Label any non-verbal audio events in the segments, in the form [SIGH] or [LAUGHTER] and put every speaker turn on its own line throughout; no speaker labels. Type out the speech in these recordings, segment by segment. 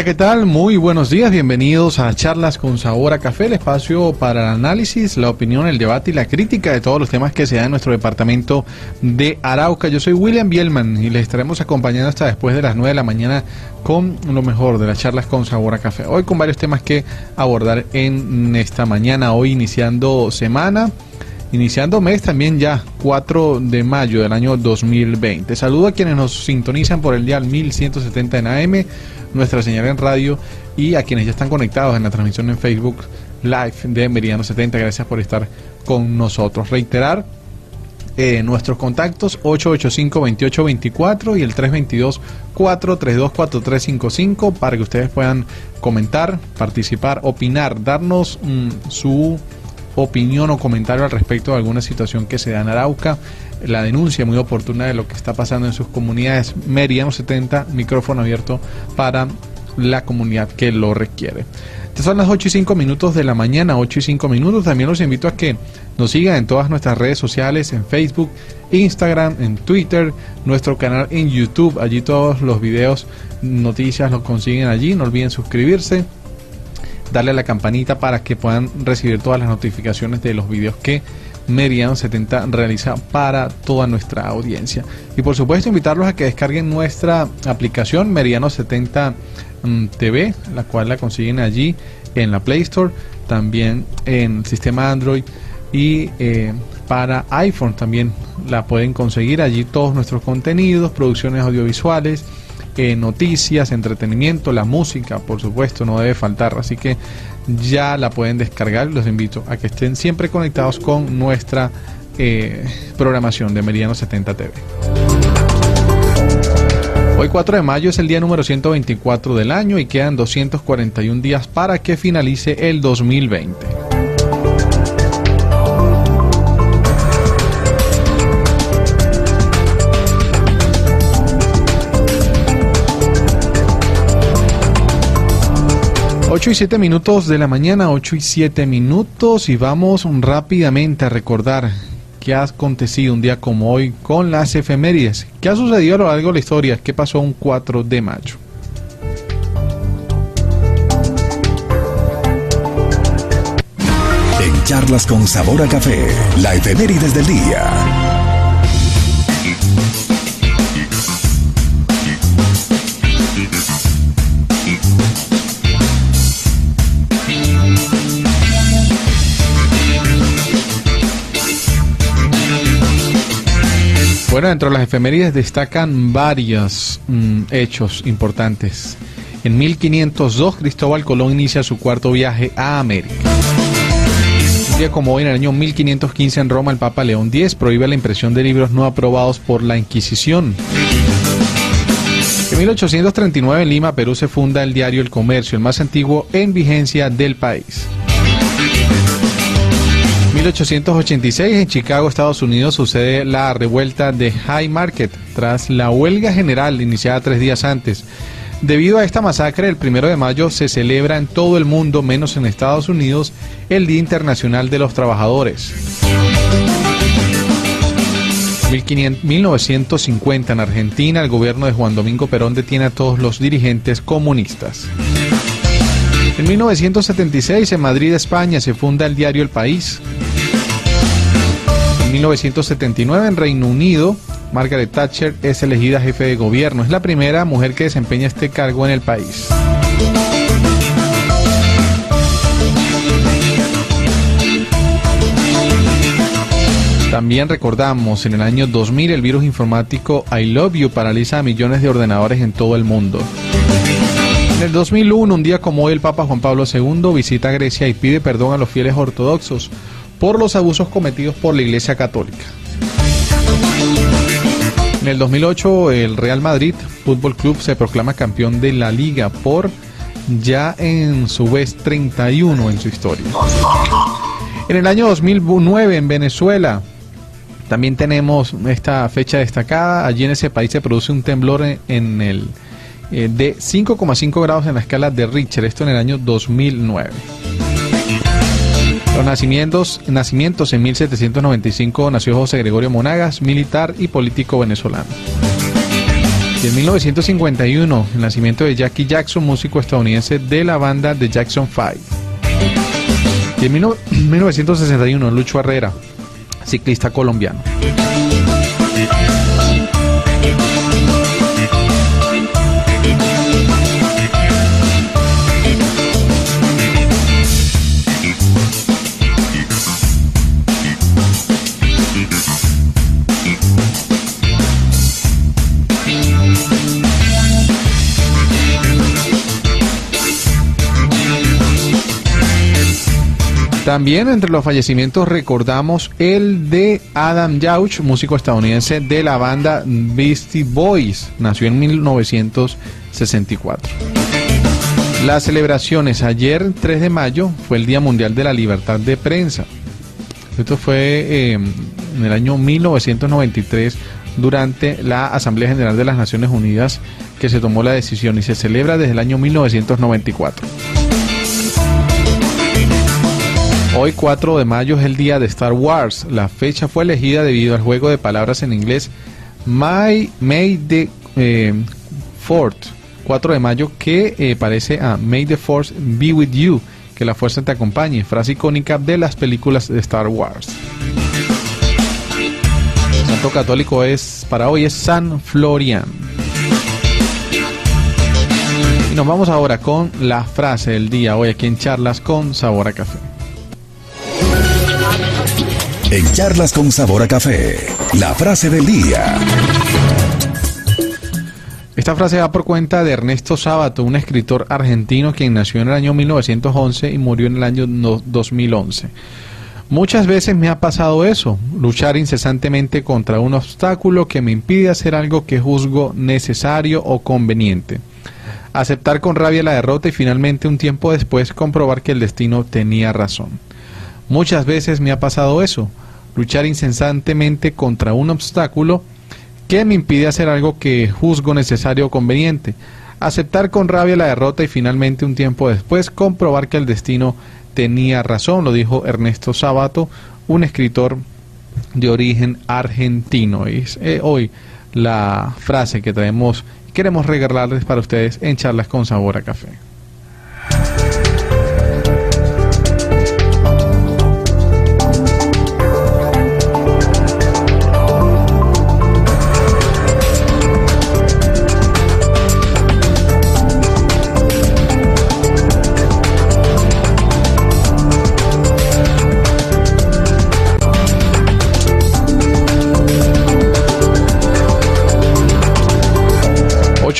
Hola, ¿qué tal? Muy buenos días, bienvenidos a Charlas con Sabor a Café, el espacio para el análisis, la opinión, el debate y la crítica de todos los temas que se dan en nuestro departamento de Arauca. Yo soy William Bielman y les estaremos acompañando hasta después de las 9 de la mañana con lo mejor de las charlas con Sabor a Café. Hoy con varios temas que abordar en esta mañana, hoy iniciando semana. Iniciando mes también ya, 4 de mayo del año 2020. Saludo a quienes nos sintonizan por el día 1170 en AM, nuestra señal en radio y a quienes ya están conectados en la transmisión en Facebook Live de Meridiano 70. Gracias por estar con nosotros. Reiterar eh, nuestros contactos 885-2824 y el 322-432-4355 para que ustedes puedan comentar, participar, opinar, darnos mm, su opinión o comentario al respecto de alguna situación que se da en Arauca, la denuncia muy oportuna de lo que está pasando en sus comunidades. Meridiano 70, micrófono abierto para la comunidad que lo requiere. Estas son las 8 y 5 minutos de la mañana, 8 y 5 minutos. También los invito a que nos sigan en todas nuestras redes sociales, en Facebook, Instagram, en Twitter, nuestro canal en YouTube. Allí todos los videos, noticias los consiguen allí. No olviden suscribirse darle a la campanita para que puedan recibir todas las notificaciones de los vídeos que Meridiano 70 realiza para toda nuestra audiencia. Y por supuesto invitarlos a que descarguen nuestra aplicación Meridiano 70 mm, TV, la cual la consiguen allí en la Play Store, también en el sistema Android y eh, para iPhone también la pueden conseguir allí todos nuestros contenidos, producciones audiovisuales, noticias, entretenimiento, la música, por supuesto, no debe faltar. Así que ya la pueden descargar. Los invito a que estén siempre conectados con nuestra eh, programación de Meridiano 70 TV. Hoy 4 de mayo es el día número 124 del año y quedan 241 días para que finalice el 2020. Ocho y siete minutos de la mañana, 8 y 7 minutos y vamos rápidamente a recordar qué ha acontecido un día como hoy con las efemérides. ¿Qué ha sucedido a lo largo de la historia? ¿Qué pasó un 4 de mayo?
En charlas con sabor a café, la efemérides del día.
Bueno, dentro de las efemérides destacan varios mm, hechos importantes. En 1502, Cristóbal Colón inicia su cuarto viaje a América. Un día como hoy, en el año 1515, en Roma, el Papa León X prohíbe la impresión de libros no aprobados por la Inquisición. En 1839, en Lima, Perú, se funda el diario El Comercio, el más antiguo en vigencia del país. 1886 en Chicago, Estados Unidos, sucede la revuelta de High Market tras la huelga general iniciada tres días antes. Debido a esta masacre, el primero de mayo se celebra en todo el mundo, menos en Estados Unidos, el Día Internacional de los Trabajadores. 1950 en Argentina, el gobierno de Juan Domingo Perón detiene a todos los dirigentes comunistas. En 1976, en Madrid, España, se funda el diario El País. En 1979, en Reino Unido, Margaret Thatcher es elegida jefe de gobierno. Es la primera mujer que desempeña este cargo en el país. También recordamos, en el año 2000 el virus informático I Love You paraliza a millones de ordenadores en todo el mundo. En el 2001, un día como hoy, el Papa Juan Pablo II visita Grecia y pide perdón a los fieles ortodoxos por los abusos cometidos por la Iglesia Católica. En el 2008, el Real Madrid Fútbol Club se proclama campeón de la liga por ya en su vez 31 en su historia. En el año 2009 en Venezuela también tenemos esta fecha destacada. Allí en ese país se produce un temblor en, el eh, de 5,5 grados en la escala de Richter, esto en el año 2009. Nacimientos, nacimientos en 1795 nació José Gregorio Monagas, militar y político venezolano. Y en 1951, el nacimiento de Jackie Jackson, músico estadounidense de la banda The Jackson 5. Y en 1961, [CLEARS THROAT] Lucho Herrera, ciclista colombiano. También entre los fallecimientos recordamos el de Adam Yauch, músico estadounidense de la banda Beastie Boys. Nació en 1964. Las celebraciones ayer, 3 de mayo, fue el Día Mundial de la Libertad de Prensa. Esto fue eh, en el año 1993 durante la Asamblea General de las Naciones Unidas que se tomó la decisión y se celebra desde el año 1994. Hoy 4 de mayo es el día de Star Wars. La fecha fue elegida debido al juego de palabras en inglés My May the eh, 4 de mayo que eh, parece a May the Force be with you, que la fuerza te acompañe, frase icónica de las películas de Star Wars. El santo católico es para hoy es San Florian. Y nos vamos ahora con la frase del día hoy aquí en Charlas con Sabor a Café.
En charlas con sabor a café, la frase del día.
Esta frase va por cuenta de Ernesto Sábato, un escritor argentino quien nació en el año 1911 y murió en el año 2011. Muchas veces me ha pasado eso, luchar incesantemente contra un obstáculo que me impide hacer algo que juzgo necesario o conveniente. Aceptar con rabia la derrota y finalmente un tiempo después comprobar que el destino tenía razón. Muchas veces me ha pasado eso, luchar incesantemente contra un obstáculo que me impide hacer algo que juzgo necesario o conveniente, aceptar con rabia la derrota y finalmente un tiempo después comprobar que el destino tenía razón, lo dijo Ernesto Sabato, un escritor de origen argentino. Es eh, hoy la frase que traemos, queremos regalarles para ustedes en charlas con sabor a café.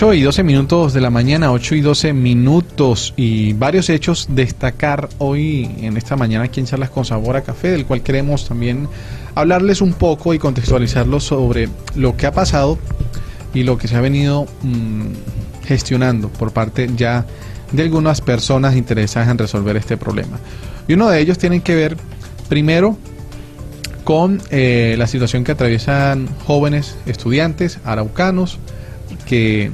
8 y 12 minutos de la mañana, 8 y 12 minutos y varios hechos destacar hoy en esta mañana aquí en Charlas con Sabor a Café, del cual queremos también hablarles un poco y contextualizarlo sobre lo que ha pasado y lo que se ha venido mm, gestionando por parte ya de algunas personas interesadas en resolver este problema. Y uno de ellos tiene que ver primero con eh, la situación que atraviesan jóvenes estudiantes araucanos que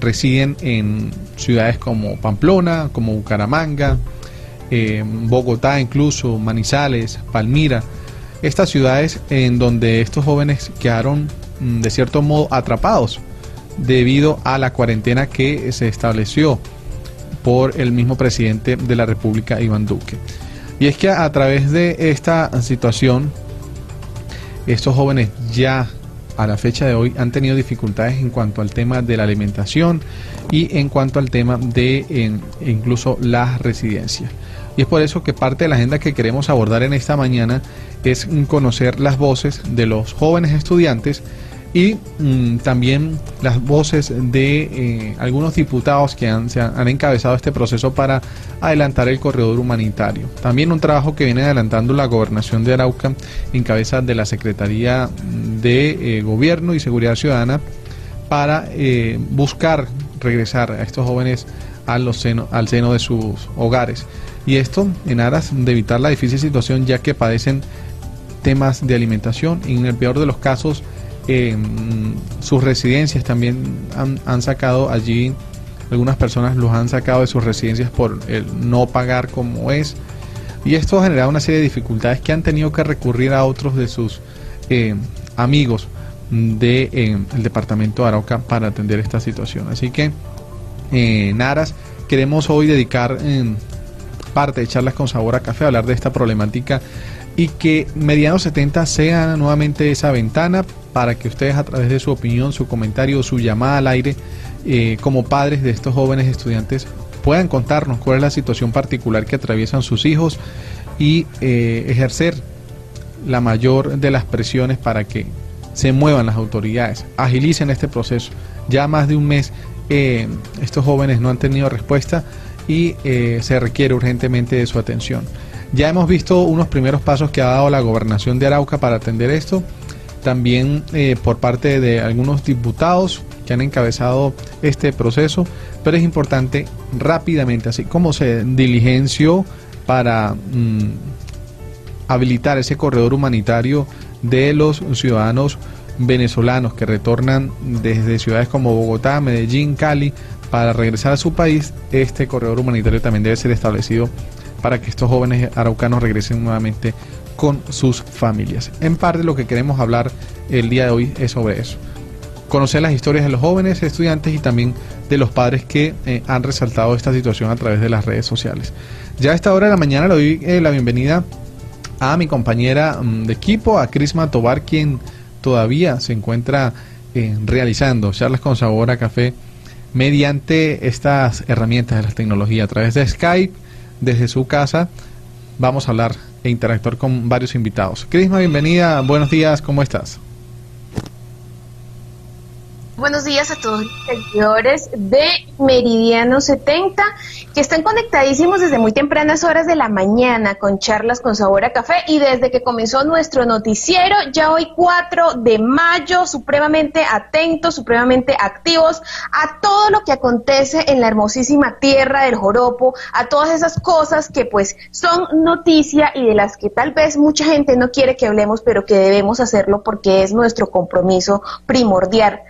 residen en ciudades como Pamplona, como Bucaramanga, eh, Bogotá incluso, Manizales, Palmira, estas ciudades en donde estos jóvenes quedaron mm, de cierto modo atrapados debido a la cuarentena que se estableció por el mismo presidente de la República, Iván Duque. Y es que a través de esta situación, estos jóvenes ya a la fecha de hoy han tenido dificultades en cuanto al tema de la alimentación y en cuanto al tema de incluso las residencias. Y es por eso que parte de la agenda que queremos abordar en esta mañana es conocer las voces de los jóvenes estudiantes y mm, también las voces de eh, algunos diputados que han, se han, encabezado este proceso para adelantar el corredor humanitario. También un trabajo que viene adelantando la gobernación de Arauca en cabeza de la Secretaría de eh, Gobierno y Seguridad Ciudadana para eh, buscar regresar a estos jóvenes al seno, al seno de sus hogares. Y esto en aras de evitar la difícil situación ya que padecen temas de alimentación y en el peor de los casos sus residencias también han, sacado allí, algunas personas los han sacado de sus residencias por el no pagar como es. Y esto ha generado una serie de dificultades que han tenido que recurrir a otros de sus eh, amigos del de, eh, departamento de Arauca para atender esta situación. Así que, eh, Naras, queremos hoy dedicar parte de charlas con sabor a café a hablar de esta problemática y que Mediano 70 sea nuevamente esa ventana para que ustedes a través de su opinión, su comentario, su llamada al aire, eh, como padres de estos jóvenes estudiantes, puedan contarnos cuál es la situación particular que atraviesan sus hijos y eh, ejercer la mayor de las presiones para que se muevan las autoridades, agilicen este proceso. Ya más de un mes eh, estos jóvenes no han tenido respuesta y se requiere urgentemente de su atención. Ya hemos visto unos primeros pasos que ha dado la gobernación de Arauca para atender esto, también eh, por parte de algunos diputados que han encabezado este proceso, pero es importante rápidamente, así como se diligenció para mm, habilitar ese corredor humanitario de los ciudadanos venezolanos que retornan desde ciudades como Bogotá, Medellín, Cali, para regresar a su país, este corredor humanitario también debe ser establecido para que estos jóvenes araucanos regresen nuevamente con sus familias. En parte lo que queremos hablar el día de hoy es sobre eso. Conocer las historias de los jóvenes estudiantes y también de los padres que eh, han resaltado esta situación a través de las redes sociales. Ya a esta hora de la mañana le doy eh, la bienvenida a mi compañera mm, de equipo, a Crisma Tobar, quien todavía se encuentra eh, realizando charlas con sabor a café mediante estas herramientas de la tecnología a través de Skype desde su casa. Vamos a hablar e interactuar con varios invitados. Crisma, bienvenida. Buenos días, ¿cómo estás?
Buenos días a todos los seguidores de Meridiano 70 que están conectadísimos desde muy tempranas horas de la mañana con charlas con sabor a café y desde que comenzó nuestro noticiero, ya hoy 4 de mayo, supremamente atentos, supremamente activos a todo lo que acontece en la hermosísima tierra del Joropo, a todas esas cosas que pues son noticia y de las que tal vez mucha gente no quiere que hablemos, pero que debemos hacerlo porque es nuestro compromiso primordial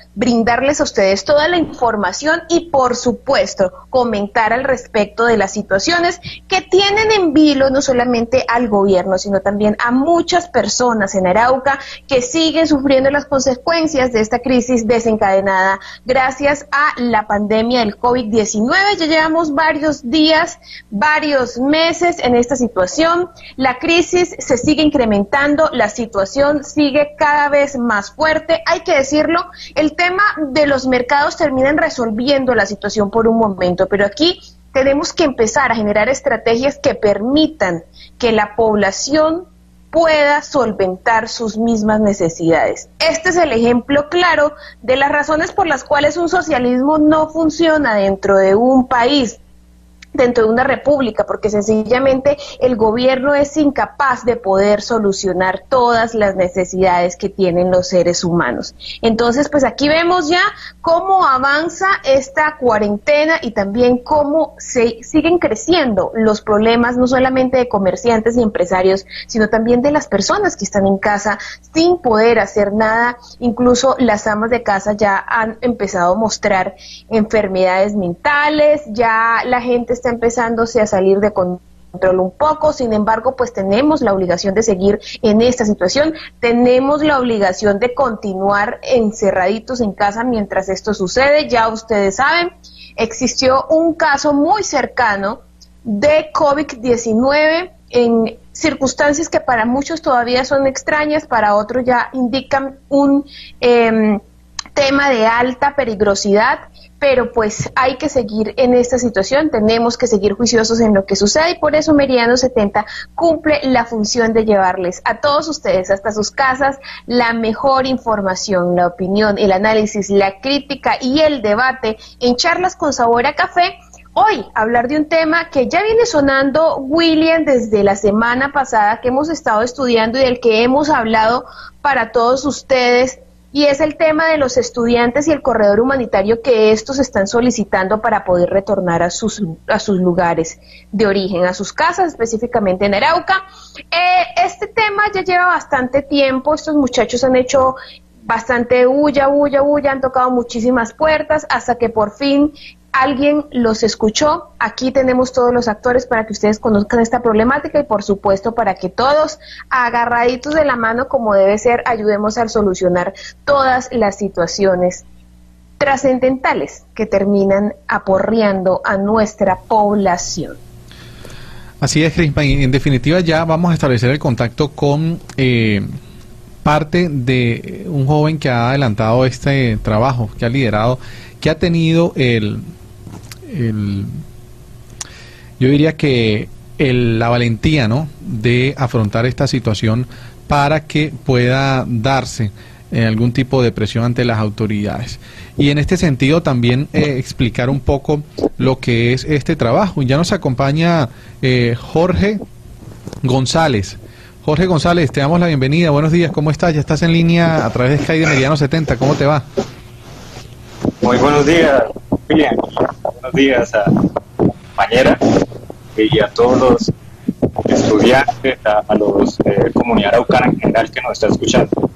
darles a ustedes toda la información y, por supuesto, comentar al respecto de las situaciones que tienen en vilo no solamente al gobierno, sino también a muchas personas en Arauca que siguen sufriendo las consecuencias de esta crisis desencadenada gracias a la pandemia del COVID-19. Ya llevamos varios días, varios meses en esta situación. La crisis se sigue incrementando, la situación sigue cada vez más fuerte. Hay que decirlo, el tema de los mercados terminan resolviendo la situación por un momento, pero aquí tenemos que empezar a generar estrategias que permitan que la población pueda solventar sus mismas necesidades. Este es el ejemplo claro de las razones por las cuales un socialismo no funciona dentro de un país dentro de una república, porque sencillamente el gobierno es incapaz de poder solucionar todas las necesidades que tienen los seres humanos. Entonces, pues aquí vemos ya cómo avanza esta cuarentena y también cómo se siguen creciendo los problemas no solamente de comerciantes y empresarios, sino también de las personas que están en casa sin poder hacer nada. Incluso las amas de casa ya han empezado a mostrar enfermedades mentales, ya la gente está empezándose a salir de control un poco, sin embargo, pues tenemos la obligación de seguir en esta situación, tenemos la obligación de continuar encerraditos en casa mientras esto sucede, ya ustedes saben, existió un caso muy cercano de COVID-19 en circunstancias que para muchos todavía son extrañas, para otros ya indican un em, tema de alta peligrosidad pero pues hay que seguir en esta situación, tenemos que seguir juiciosos en lo que sucede y por eso Meridiano 70 cumple la función de llevarles a todos ustedes hasta sus casas la mejor información, la opinión, el análisis, la crítica y el debate en charlas con sabor a café. Hoy hablar de un tema que ya viene sonando William desde la semana pasada que hemos estado estudiando y del que hemos hablado para todos ustedes y es el tema de los estudiantes y el corredor humanitario que estos están solicitando para poder retornar a sus, a sus lugares de origen, a sus casas, específicamente en Arauca. Eh, este tema ya lleva bastante tiempo, estos muchachos han hecho bastante bulla, bulla, bulla, han tocado muchísimas puertas hasta que por fin alguien los escuchó. Aquí tenemos todos los actores para que ustedes conozcan esta problemática y por supuesto para que todos agarraditos de la mano como debe ser ayudemos a solucionar todas las situaciones trascendentales que terminan aporreando a nuestra población.
Así es, Crispa. En definitiva, ya vamos a establecer el contacto con eh, parte de un joven que ha adelantado este trabajo, que ha liderado, que ha tenido el, yo diría que la valentía ¿no? de afrontar esta situación para que pueda darse eh, algún tipo de presión ante las autoridades. Y en este sentido también eh, explicar un poco lo que es este trabajo. Ya nos acompaña eh, Jorge González. Jorge González, te damos la bienvenida. Buenos días, ¿cómo estás? Ya estás en línea a través de Sky de Mediano 70. ¿Cómo te va?
Muy buenos días, William. Buenos días a compañera y a todos los estudiantes, a, los eh, comunidad araucana en general que nos está escuchando.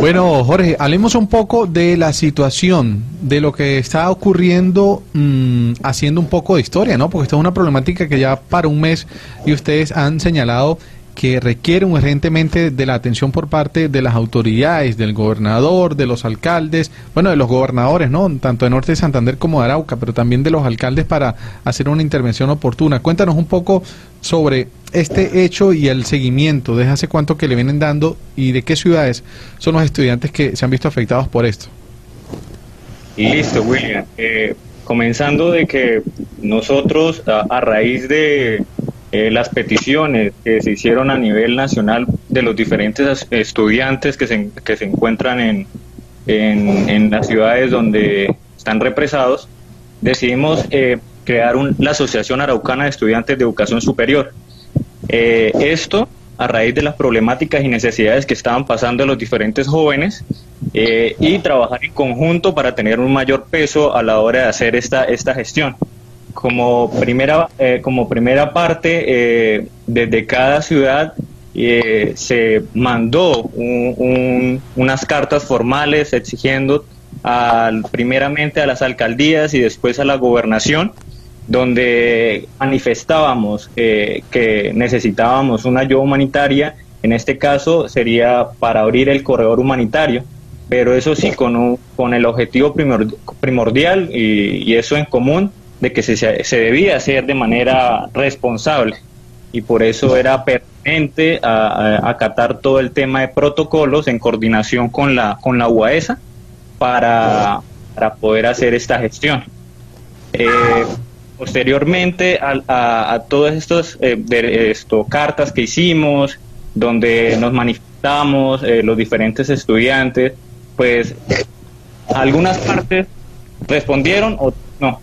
Bueno, Jorge, hablemos un poco de la situación, de lo que está ocurriendo, mm, haciendo un poco de historia, ¿no? Porque esta es una problemática que ya para un mes y ustedes han señalado que requiere urgentemente de la atención por parte de las autoridades, del gobernador, de los alcaldes, bueno, de los gobernadores, ¿no? Tanto de Norte de Santander como de Arauca, pero también de los alcaldes para hacer una intervención oportuna. Cuéntanos un poco sobre este hecho y el seguimiento, desde hace cuánto que le vienen dando y de qué ciudades son los estudiantes que se han visto afectados por esto.
Listo, William. Eh, comenzando de que nosotros, a raíz de eh, las peticiones que se hicieron a nivel nacional de los diferentes estudiantes que se, que se encuentran en, en, las ciudades donde están represados, decidimos eh, crear la Asociación Araucana de Estudiantes de Educación Superior. Eh, esto a raíz de las problemáticas y necesidades que estaban pasando los diferentes jóvenes y trabajar en conjunto para tener un mayor peso a la hora de hacer esta, esta gestión como primera, eh, como primera parte, eh, desde cada ciudad eh, se mandó unas cartas formales exigiendo al, primeramente a las alcaldías y después a la gobernación, donde manifestábamos que necesitábamos una ayuda humanitaria. En este caso sería para abrir el corredor humanitario, pero eso sí con, con el objetivo primordial y eso en común de que se, se debía hacer de manera responsable y por eso era pertinente acatar todo el tema de protocolos en coordinación con la, con la UAESA para, para poder hacer esta gestión. Eh, posteriormente a, todas estas eh, cartas que hicimos, donde nos manifestamos eh, los diferentes estudiantes, pues algunas partes respondieron, o no,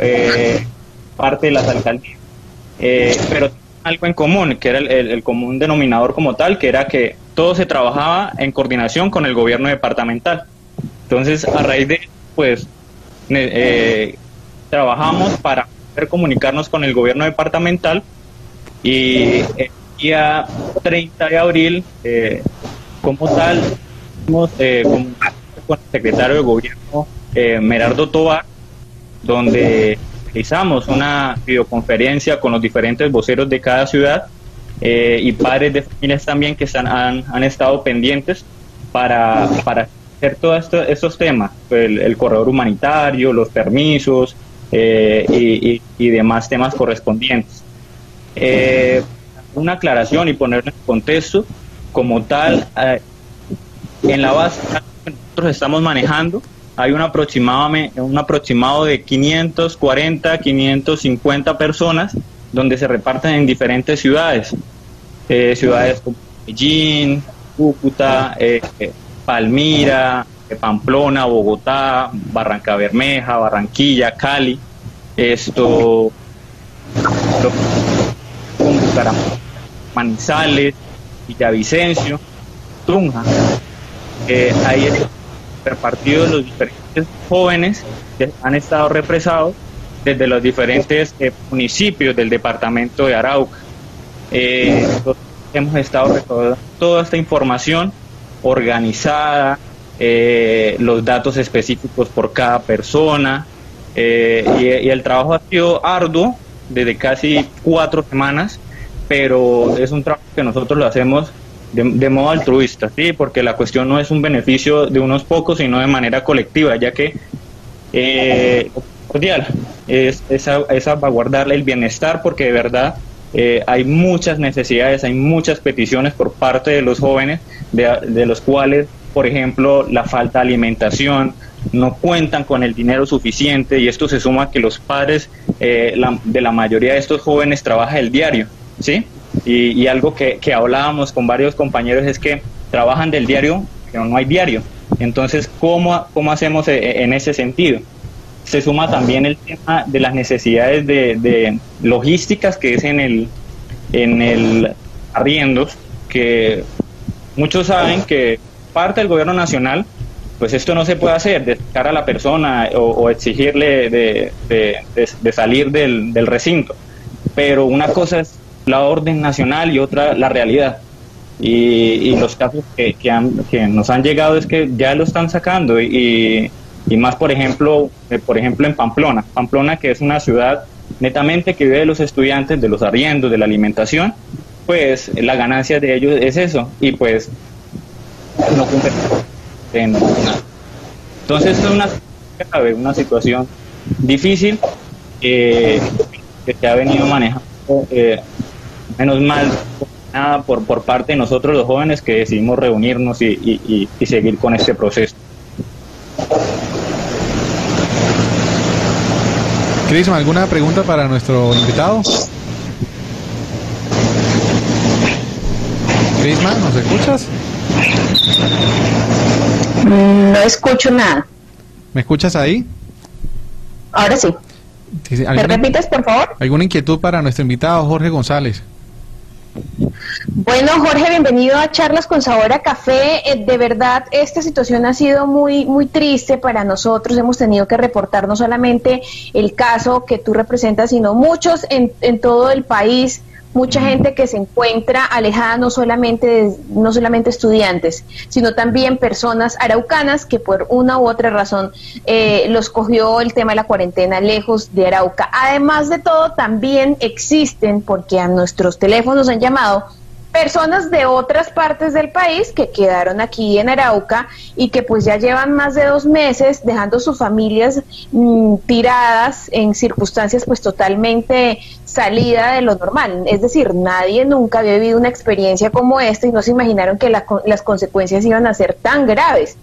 eh, parte de las alcaldías. Eh, pero algo en común, que era el, común denominador como tal, que era que todo se trabajaba en coordinación con el gobierno departamental. Entonces, a raíz de, pues, eh, trabajamos para poder comunicarnos con el gobierno departamental y el día 30 de abril, como tal, con el secretario de gobierno, Merardo Tobar, donde realizamos una videoconferencia con los diferentes voceros de cada ciudad eh, y padres de familias también que están, han, estado pendientes para, para hacer todos estos temas, el, corredor humanitario, los permisos eh, y, demás temas correspondientes. Eh, una aclaración y ponerlo en contexto, como tal, en la base que nosotros estamos manejando hay un aproximado, un aproximado de 540, 550 personas donde se reparten en diferentes ciudades. Eh, ciudades como Medellín, Cúcuta, eh, eh, Palmira, Pamplona, Bogotá, Barranca Bermeja, Barranquilla, Cali, esto, Manizales, Villavicencio, Tunja. ahí repartidos los diferentes jóvenes que han estado represados desde los diferentes eh, municipios del departamento de Arauca. Eh, hemos estado recaudando toda esta información organizada, eh, los datos específicos por cada persona, y, y, el trabajo ha sido arduo desde casi cuatro semanas, pero es un trabajo que nosotros lo hacemos de, modo altruista, ¿sí? porque la cuestión no es un beneficio de unos pocos, sino de manera colectiva, ya que eh, cordial es, es, salvaguardar el bienestar, porque de verdad eh, hay muchas necesidades, hay muchas peticiones por parte de los jóvenes, de, los cuales, por ejemplo, la falta de alimentación, no cuentan con el dinero suficiente y esto se suma a que los padres eh, de la mayoría de estos jóvenes trabajan el diario, ¿sí? Y, algo que, hablábamos con varios compañeros es que trabajan del diario, pero no hay diario. Entonces, ¿cómo, cómo hacemos e, en ese sentido? Se suma también el tema de las necesidades de, logísticas que es en el, en el arriendos, que muchos saben que parte del gobierno nacional, pues esto no se puede hacer, descar a la persona o, exigirle de, de salir del, del recinto. Pero una cosa es la orden nacional y otra la realidad. Y, los casos que, que, nos han llegado es que ya lo están sacando y, y más por ejemplo eh, por ejemplo en Pamplona Pamplona que es una ciudad netamente que vive de los estudiantes de los arriendos de la alimentación pues la ganancia de ellos es eso y pues no cumple entonces es una una situación difícil eh, que se ha venido manejando eh, menos mal nada por, por parte de nosotros los jóvenes que decidimos reunirnos y, y, seguir con este proceso.
Cris, ¿alguna pregunta para nuestro invitado? Crisma, ¿nos escuchas?
No escucho nada.
¿Me escuchas ahí?
Ahora sí. ¿Me repites, por favor?
¿Alguna inquietud para nuestro invitado Jorge González?
Bueno, Jorge, bienvenido a Charlas con Sabor a Café. Eh, de verdad, esta situación ha sido muy, muy triste para nosotros. Hemos tenido que reportar no solamente el caso que tú representas, sino muchos en, en todo el país mucha gente que se encuentra alejada no solamente no solamente estudiantes sino también personas araucanas que por una u otra razón eh, los cogió el tema de la cuarentena lejos de Arauca. Además de todo también existen porque a nuestros teléfonos han llamado personas de otras partes del país que quedaron aquí en Arauca y que pues ya llevan más de dos meses dejando sus familias mm, tiradas en circunstancias pues totalmente salida de lo normal. Es decir, nadie nunca había vivido una experiencia como esta y no se imaginaron que las consecuencias iban a ser tan graves.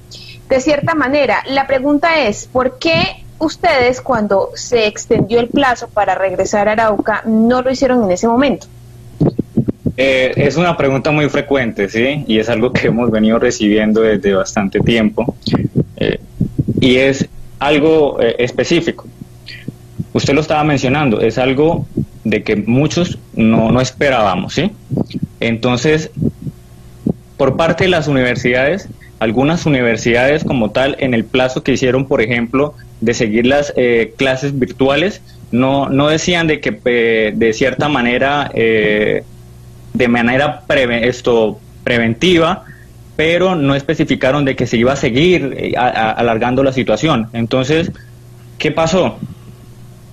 De cierta manera, la pregunta es, ¿por qué ustedes cuando se extendió el plazo para regresar a Arauca no lo hicieron en ese momento?
Eh, es una pregunta muy frecuente, ¿sí? Y es algo que hemos venido recibiendo desde bastante tiempo. Eh, y es algo eh, específico. Usted lo estaba mencionando, es algo de que muchos no, no esperábamos, ¿sí? Entonces, por parte de las universidades, algunas universidades como tal, en el plazo que hicieron, por ejemplo, de seguir las clases virtuales, no, no decían de que de cierta manera de manera esto, preventiva, pero no especificaron de que se iba a seguir eh, alargando la situación. Entonces, ¿qué pasó?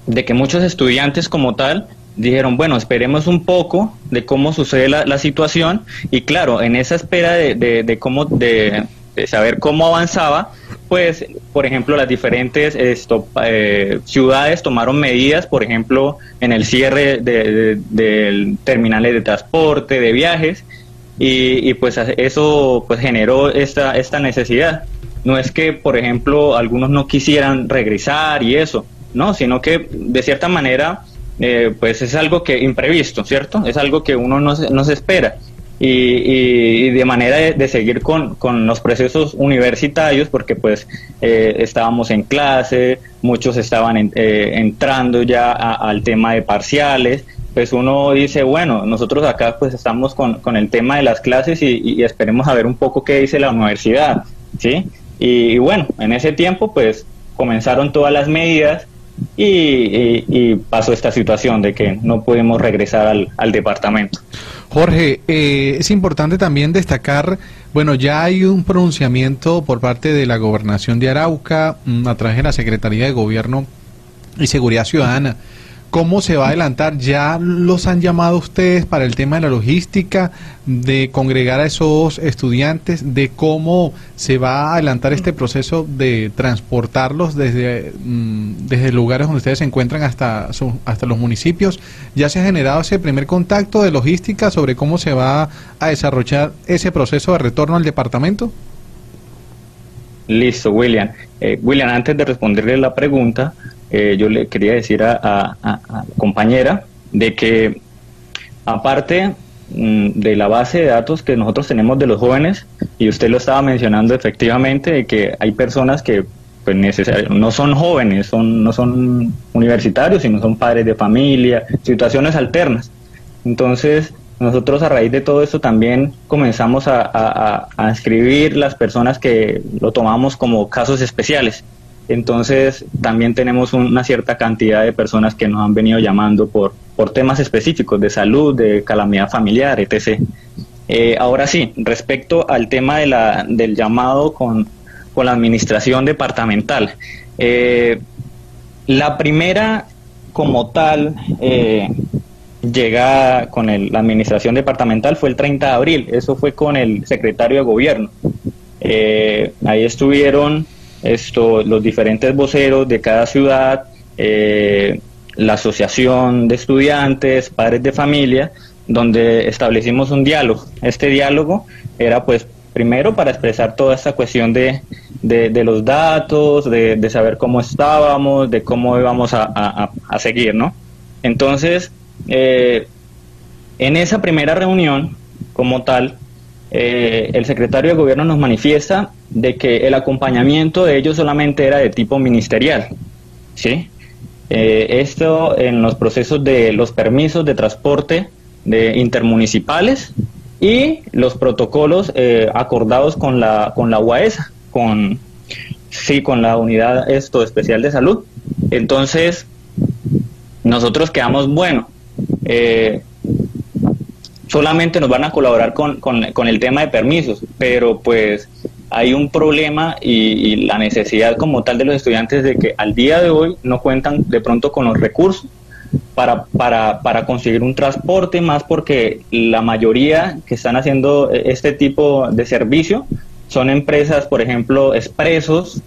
De que muchos estudiantes como tal dijeron, bueno, esperemos un poco de cómo sucede la, situación y claro, en esa espera de, de cómo, de, saber cómo avanzaba, pues, por ejemplo, las diferentes eh, ciudades tomaron medidas, por ejemplo, en el cierre de, terminales de transporte, de viajes, y, pues eso pues generó esta, esta necesidad. no es que, por ejemplo, algunos no quisieran regresar y eso, no, sino que de cierta manera, eh, pues es algo que imprevisto, ¿cierto? Es algo que uno no se, no se espera. Y, de manera de, seguir con, con, los procesos universitarios, porque pues eh, estábamos en clase, muchos estaban eh, entrando ya al tema de parciales, pues uno dice, bueno, nosotros acá pues estamos con, con el tema de las clases y, esperemos a ver un poco qué dice la universidad, ¿sí? Y, bueno, en ese tiempo pues comenzaron todas las medidas y, pasó esta situación de que no pudimos regresar al departamento.
Jorge, eh, es importante también destacar, bueno, ya hay un pronunciamiento por parte de la gobernación de Arauca mm, a través de la Secretaría de Gobierno y Seguridad Ciudadana ¿Cómo se va a adelantar? ¿Ya los han llamado ustedes para el tema de la logística, de congregar a esos estudiantes, de cómo se va a adelantar este proceso de transportarlos desde, mm, desde lugares donde ustedes se encuentran hasta, hasta los municipios? ¿Ya se ha generado ese primer contacto de logística sobre cómo se va a desarrollar ese proceso de retorno al departamento?
Listo, William. Eh, William, antes de responderle la pregunta, eh, yo le quería decir a, la compañera de que aparte mm, de la base de datos que nosotros tenemos de los jóvenes, y usted lo estaba mencionando efectivamente, de que hay personas que pues no son jóvenes, son, no son universitarios, sino son padres de familia, situaciones alternas. Entonces, nosotros a raíz de todo esto también comenzamos a, a, escribir las personas que lo tomamos como casos especiales. Entonces también tenemos una cierta cantidad de personas que nos han venido llamando por, por temas específicos de salud, de calamidad familiar, etc. Eh, ahora sí, respecto al tema de la, del llamado con, la administración departamental. Eh, la primera como tal eh, llega con la administración departamental fue el 30 de abril, eso fue con el secretario de gobierno. ahí estuvieron esto, los diferentes voceros de cada ciudad, eh, la asociación de estudiantes, padres de familia, donde establecimos un diálogo. Este diálogo era pues primero para expresar toda esta cuestión de, de, los datos, de, saber cómo estábamos, de cómo íbamos a, a, seguir, ¿no? Entonces, eh, en esa primera reunión, como tal, eh, el secretario de gobierno nos manifiesta de que el acompañamiento de ellos solamente era de tipo ministerial. ¿sí? Eh, esto en los procesos de los permisos de transporte de intermunicipales y los protocolos eh, acordados con la con la UAESA, con sí, con la unidad esto especial de salud. Entonces nosotros quedamos bueno. Solamente nos van a colaborar con, con, el tema de permisos, pero pues hay un problema y, la necesidad como tal de los estudiantes de que al día de hoy no cuentan de pronto con los recursos para, para, para conseguir un transporte, más porque la mayoría que están haciendo este tipo de servicio son empresas, por ejemplo, expresos,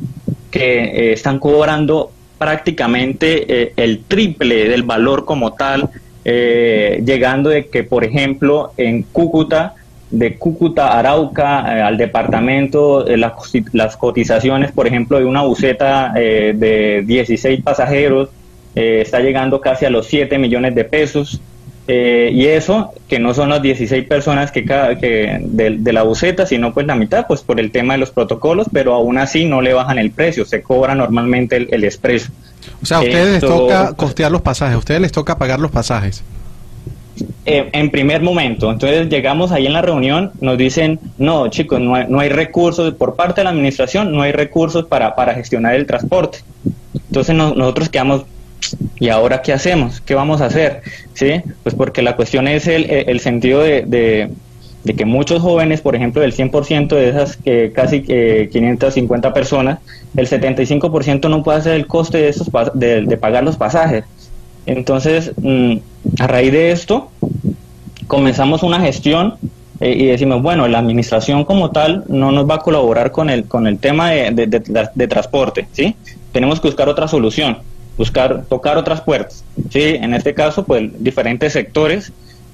que eh, están cobrando prácticamente eh, el triple del valor como tal eh, llegando de que, por ejemplo, en Cúcuta, de Cúcuta Arauca eh, al departamento, eh, las, cotizaciones, por ejemplo, de una buceta de 16 pasajeros está llegando casi a los 7 millones de pesos. Y eso, que no son las 16 personas que, que de, la buceta, sino pues la mitad, pues por el tema de los protocolos, pero aún así no le bajan el precio, se cobra normalmente el, el expreso.
O sea, a ustedes les toca costear los pasajes, a ustedes les toca pagar los pasajes.
Eh, en primer momento, entonces llegamos ahí en la reunión, nos dicen, no chicos, no hay, no hay recursos, por parte de la administración no hay recursos para, para gestionar el transporte. Entonces nosotros quedamos, ¿y ahora qué hacemos? ¿Qué vamos a hacer? ¿Sí? Pues porque la cuestión es el, el sentido de de que muchos jóvenes, por ejemplo, del 100% de esas que casi que 550 personas, el 75% no puede hacer el coste de, esos, de, pagar los pasajes. Entonces, mm, a raíz de esto, comenzamos una gestión eh, y decimos, bueno, la administración como tal no nos va a colaborar con el, con el tema de, de, transporte, ¿sí? Tenemos que buscar otra solución, buscar, tocar otras puertas, ¿sí? En este caso, pues, diferentes sectores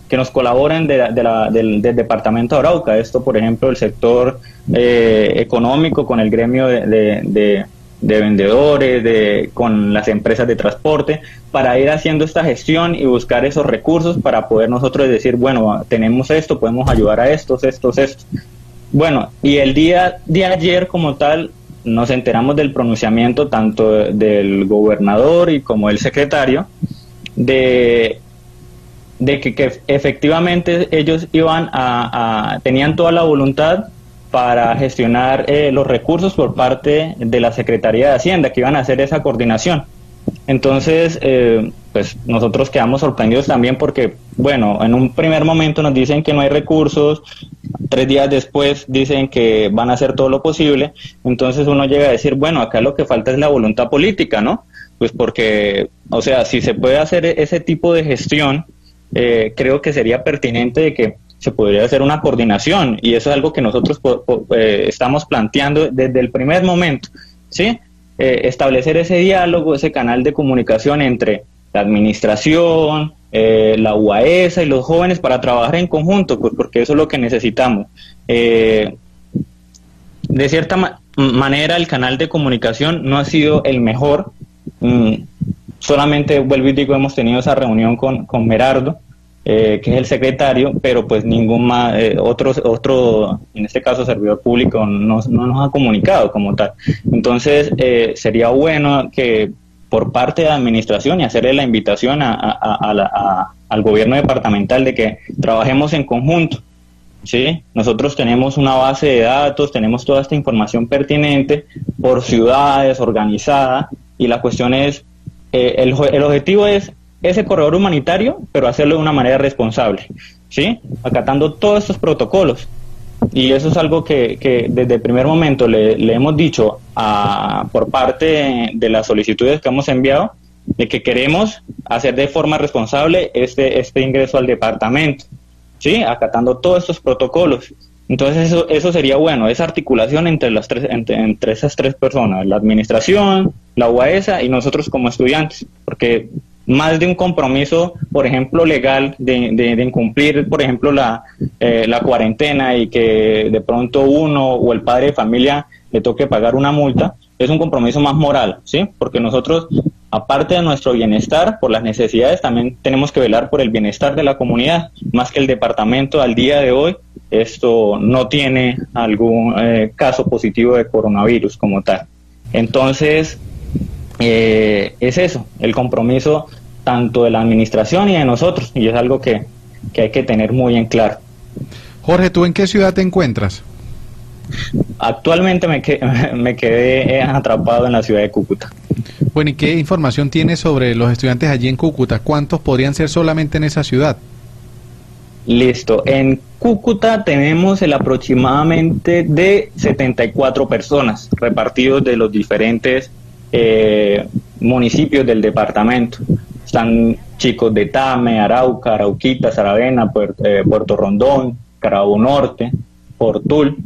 que nos colaboren de, la, del, departamento de Arauca. Esto, por ejemplo, el sector eh, económico con el gremio de, vendedores, de, con las empresas de transporte, para ir haciendo esta gestión y buscar esos recursos para poder nosotros decir, bueno, tenemos esto, podemos ayudar a estos, estos, estos. Bueno, y el día de ayer como tal nos enteramos del pronunciamiento tanto del gobernador y como el secretario de de que, efectivamente ellos iban a, tenían toda la voluntad para gestionar eh, los recursos por parte de la Secretaría de Hacienda, que iban a hacer esa coordinación. Entonces, eh, pues nosotros quedamos sorprendidos también porque, bueno, en un primer momento nos dicen que no hay recursos, tres días después dicen que van a hacer todo lo posible, entonces uno llega a decir, bueno, acá lo que falta es la voluntad política, ¿no? Pues porque, o sea, si se puede hacer ese tipo de gestión, eh, creo que sería pertinente de que se podría hacer una coordinación y eso es algo que nosotros eh, estamos planteando desde el primer momento, ¿sí? Eh, establecer ese diálogo, ese canal de comunicación entre la administración, la UAESA y los jóvenes para trabajar en conjunto, pues porque eso es lo que necesitamos. de cierta manera, el canal de comunicación no ha sido el mejor. Mm, solamente, vuelvo y digo, hemos tenido esa reunión con, con Merardo, eh, que es el secretario, pero pues ningún más, eh, otro, otro, en este caso servidor público, no, no nos ha comunicado como tal. Entonces, eh, sería bueno que por parte de la administración y hacerle la invitación a, a, al gobierno departamental de que trabajemos en conjunto. ¿sí? Nosotros tenemos una base de datos, tenemos toda esta información pertinente por ciudades, organizada, y la cuestión es eh, el, el, objetivo es ese corredor humanitario, pero hacerlo de una manera responsable, ¿sí? Acatando todos estos protocolos. Y eso es algo que, que desde el primer momento le, hemos dicho a, por parte de las solicitudes que hemos enviado, de que queremos hacer de forma responsable este, este ingreso al departamento, ¿sí? Acatando todos estos protocolos. Entonces eso, eso sería bueno, esa articulación entre, las tres, entre, esas tres personas, la administración, la UAESA y nosotros como estudiantes, porque más de un compromiso, por ejemplo, legal de, de, incumplir, por ejemplo, la, eh, la cuarentena y que de pronto uno o el padre de familia le toque pagar una multa, es un compromiso más moral, ¿sí? Porque nosotros, aparte de nuestro bienestar, por las necesidades, también tenemos que velar por el bienestar de la comunidad, más que el departamento al día de hoy esto no tiene algún eh, caso positivo de coronavirus como tal. Entonces, eh, es eso, el compromiso tanto de la administración y de nosotros, y es algo que, hay que tener muy en claro.
Jorge, ¿tú en qué ciudad te encuentras?
Actualmente me, [LAUGHS] me quedé atrapado en la ciudad de Cúcuta.
Bueno, ¿y qué información tienes sobre los estudiantes allí en Cúcuta? ¿Cuántos podrían ser solamente en esa ciudad?
Listo. En Cúcuta tenemos el aproximadamente de 74 personas repartidos de los diferentes eh, municipios del departamento. Están chicos de Tame, Arauca, Arauquita, Saravena, eh, Puerto, Rondón, Carabobo Norte, Portul.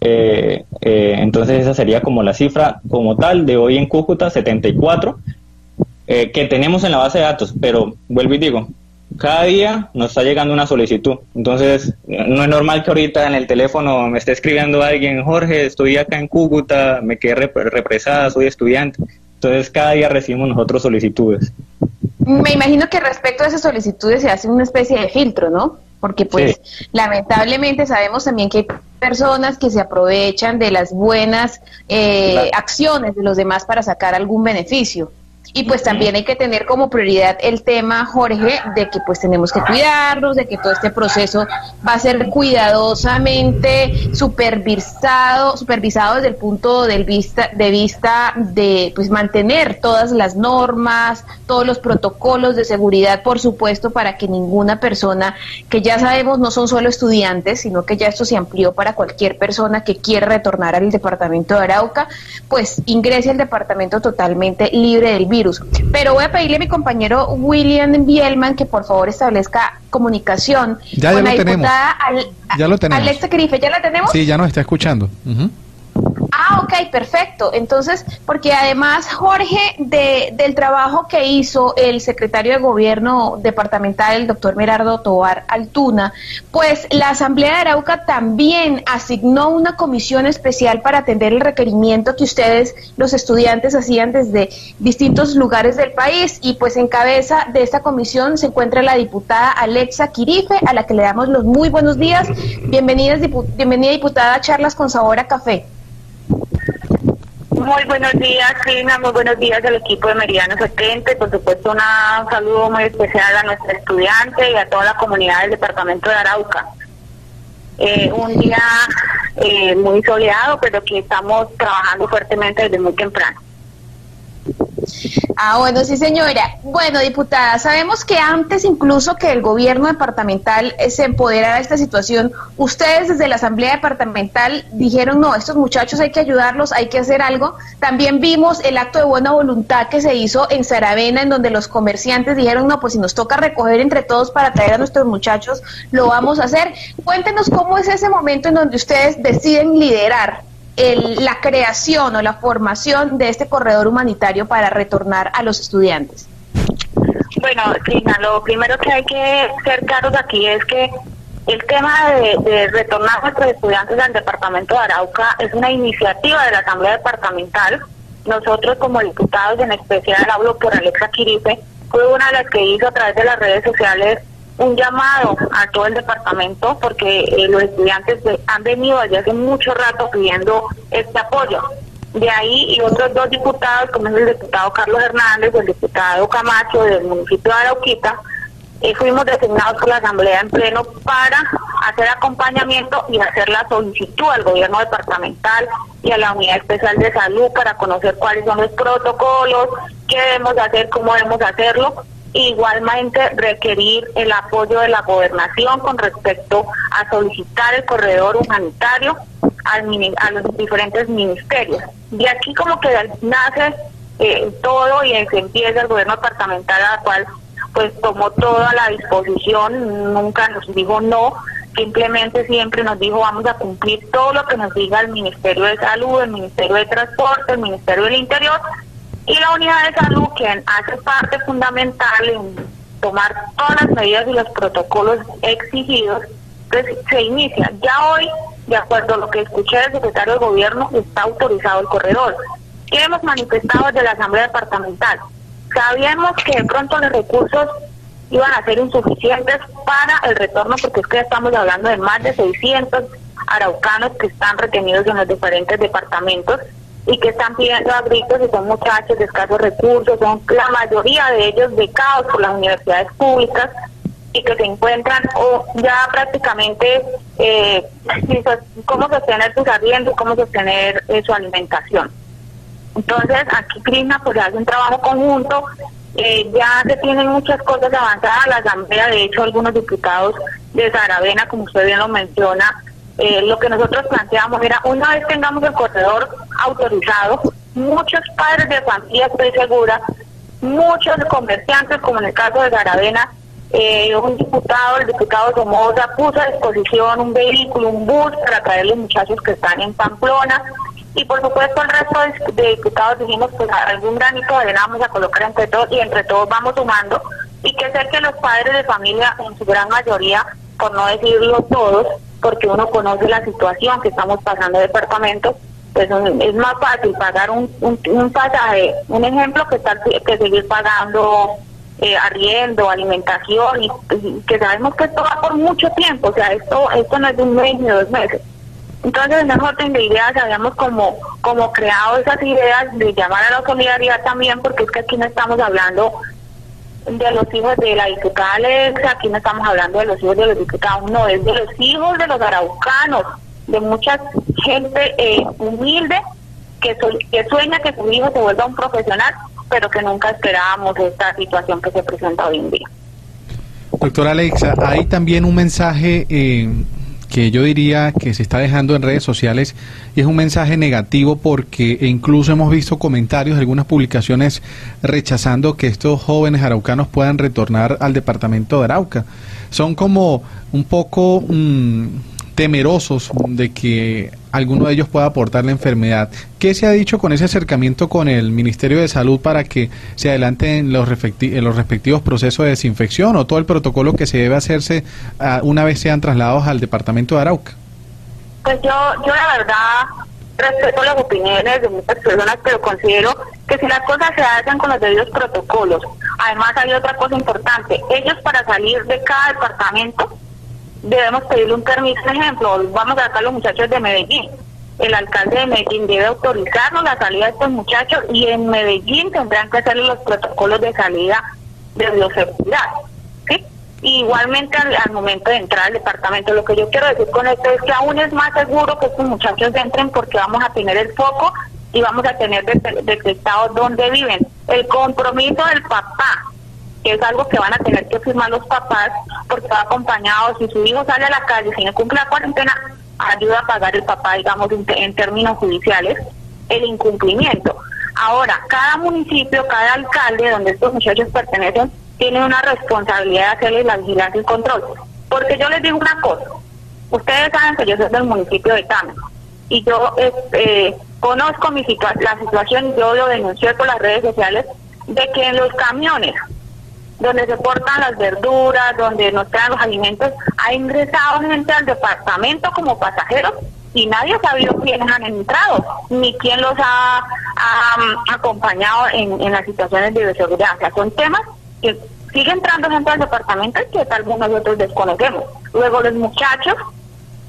Eh, entonces esa sería como la cifra como tal de hoy en Cúcuta, 74, que tenemos en la base de datos, pero vuelvo y digo, cada día nos está llegando una solicitud. Entonces, no es normal que ahorita en el teléfono me esté escribiendo alguien, Jorge, estoy acá en Cúcuta, me quedé represada, soy estudiante. Entonces, cada día recibimos nosotros solicitudes.
Me imagino que respecto a esas solicitudes se hace una especie de filtro, ¿no? Porque pues lamentablemente sabemos también que hay personas que se aprovechan de las buenas eh, acciones de los demás para sacar algún beneficio. Y pues también hay que tener como prioridad el tema, Jorge, de que pues tenemos que cuidarnos, de que todo este proceso va a ser cuidadosamente supervisado, supervisado desde el punto de vista de vista de pues mantener todas las normas, todos los protocolos de seguridad, por supuesto, para que ninguna persona, que ya sabemos no son solo estudiantes, sino que ya esto se amplió para cualquier persona que quiera retornar al departamento de Arauca, pues ingrese al departamento totalmente libre del virus pero voy a pedirle a mi compañero William Bielman que por favor establezca comunicación
ya, ya lo tenemos. ya lo tenemos.
Alexa Crife, ¿ya la tenemos?
Sí, ya nos está escuchando.
Ah, Ah, ok, perfecto. Entonces, porque además, Jorge, de, del trabajo que hizo el secretario de Gobierno departamental, el doctor Merardo Tobar Altuna, pues la Asamblea de Arauca también asignó una comisión especial para atender el requerimiento que ustedes, los estudiantes, hacían desde distintos lugares del país. Y pues en cabeza de esta comisión se encuentra la diputada Alexa Quirife, a la que le damos los muy buenos días. Bienvenidas, bienvenida diputada a Charlas con Sabor a Café.
Muy buenos días, Cristina. Muy buenos días al equipo de Meridiano 70. por supuesto, un saludo muy especial a nuestra estudiante y a toda la comunidad del departamento de Arauca. Eh, un día eh, muy soleado, pero que estamos trabajando fuertemente desde muy temprano.
Ah, bueno, sí, señora. Bueno, diputada, sabemos que antes incluso que el gobierno departamental eh, se empoderara de esta situación, ustedes desde la Asamblea Departamental dijeron, no, estos muchachos hay que ayudarlos, hay que hacer algo. También vimos el acto de buena voluntad que se hizo en Saravena, en donde los comerciantes dijeron, no, pues si nos toca recoger entre todos para traer a nuestros muchachos, lo vamos a hacer. Cuéntenos cómo es ese momento en donde ustedes deciden liderar la creación o la formación de este corredor humanitario para retornar a los estudiantes?
Bueno, Cristina, lo primero que hay que ser claros aquí es que el tema de, retornar a nuestros estudiantes al departamento de Arauca es una iniciativa de la Asamblea Departamental. Nosotros como diputados, en especial hablo por Alexa Quiripe, fue una de las que hizo a través de las redes sociales un llamado a todo el departamento porque eh, los estudiantes han venido desde hace mucho rato pidiendo este apoyo. De ahí y otros dos diputados, como es el diputado Carlos Hernández y el diputado Camacho del municipio de Arauquita, eh, fuimos designados por la Asamblea en pleno para hacer acompañamiento y hacer la solicitud al gobierno departamental y a la Unidad Especial de Salud para conocer cuáles son los protocolos, qué debemos hacer, cómo debemos hacerlo Igualmente requerir el apoyo de la gobernación con respecto a solicitar el corredor humanitario a los diferentes ministerios. De aquí como que nace eh, todo y se empieza el gobierno departamental a la cual pues tomó toda la disposición, nunca nos dijo no, simplemente siempre nos dijo vamos a cumplir todo lo que nos diga el Ministerio de Salud, el Ministerio de Transporte, el Ministerio del Interior y la unidad de salud, que hace parte fundamental en tomar todas las medidas y los protocolos exigidos, pues se inicia. Ya hoy, de acuerdo a lo que escuché del secretario de Gobierno, está autorizado el corredor. ¿Qué hemos manifestado desde la Asamblea Departamental? Sabíamos que de pronto los recursos iban a ser insuficientes para el retorno, porque es que estamos hablando de más de 600 araucanos que están retenidos en los diferentes departamentos y que están pidiendo a gritos y son muchachos de escasos recursos, son la mayoría de ellos becados por las universidades públicas y que se encuentran o ya prácticamente eh, cómo sostener sus arriendos, cómo sostener eh, su alimentación. Entonces aquí Crisna pues hace un trabajo conjunto, eh, ya se tienen muchas cosas avanzadas, la asamblea de hecho algunos diputados de Saravena, como usted bien lo menciona, eh, lo que nosotros planteamos era, una vez tengamos el corredor autorizado, muchos padres de familia, estoy segura, muchos comerciantes, como en el caso de Garavena, eh, un diputado, el diputado Somoza, puso a disposición un vehículo, un bus para traer los muchachos que están en Pamplona. Y por supuesto el resto de, diputados dijimos, pues algún granito de arena vamos a colocar entre todos y entre todos vamos sumando. Y que ser que los padres de familia, en su gran mayoría, por no decirlo todos, porque uno conoce la situación que estamos pasando el departamento, pues es más fácil pagar un, un, pasaje, un ejemplo, que, tal, que seguir pagando eh, arriendo, alimentación, y, que sabemos que esto va por mucho tiempo, o sea, esto esto no es de un mes ni dos meses. Entonces, en el orden de ideas habíamos como, como creado esas ideas de llamar a la solidaridad también, porque es que aquí no estamos hablando de los hijos de la diputada Alexa, aquí no estamos hablando de los hijos de los diputados, no, es de los hijos de los araucanos, de mucha gente eh, humilde que, que sueña que su hijo se vuelva un profesional, pero que nunca esperábamos esta situación que se presenta hoy en día.
Doctora Alexa, hay también un mensaje eh, que yo diría que se está dejando en redes sociales y es un mensaje negativo porque incluso hemos visto comentarios de algunas publicaciones rechazando que estos jóvenes araucanos puedan retornar al departamento de Arauca. Son como un poco... Mm, temerosos de que alguno de ellos pueda aportar la enfermedad. ¿Qué se ha dicho con ese acercamiento con el Ministerio de Salud para que se adelanten los, respectivos procesos de desinfección o todo el protocolo que se debe hacerse ah, una vez sean trasladados al departamento de Arauca?
Pues yo, yo la verdad respeto las opiniones de muchas personas, pero considero que si las cosas se hacen con los debidos protocolos, además hay otra cosa importante, ellos para salir de cada departamento debemos pedirle un permiso, por ejemplo, vamos a sacar los muchachos de Medellín. El alcalde de Medellín debe autorizarnos la salida de estos muchachos y en Medellín tendrán que hacer los protocolos de salida de bioseguridad. ¿sí? igualmente al, momento de entrar al departamento, lo que yo quiero decir con esto es que aún es más seguro que estos muchachos entren porque vamos a tener el foco y vamos a tener detectado dónde viven. El compromiso del papá es algo que van a tener que firmar los papás porque va acompañado, si su hijo sale a la calle, si no cumple la cuarentena, ayuda a pagar el papá, digamos, en, términos judiciales, el incumplimiento. Ahora, cada municipio, cada alcalde donde estos muchachos pertenecen, tiene una responsabilidad de hacerles la vigilancia y control. Porque yo les digo una cosa, ustedes saben que yo soy del municipio de Tama y yo este, conozco mi la situación, yo lo denuncié por las redes sociales, de que en los camiones donde se portan las verduras, donde nos traen los alimentos, ha ingresado gente al departamento como pasajeros y nadie ha sabido quiénes han entrado, ni quién los ha, acompañado en, en, las situaciones de seguridad. O sea, son temas que sigue entrando gente al departamento y que tal vez nosotros desconocemos. Luego los muchachos,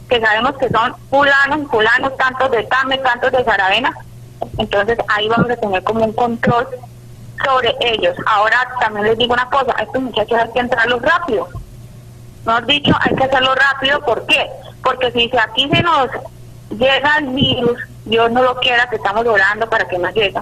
que sabemos que son fulanos, fulanos, tantos de Tame, tantos de Saravena, entonces ahí vamos a tener como un control sobre ellos. Ahora también les digo una cosa, a estos muchachos hay que entrarlos rápido. Nos dicho, hay que hacerlo rápido, ¿por qué? Porque si aquí se nos llega el virus, Dios no lo quiera, que estamos orando para que no llegue,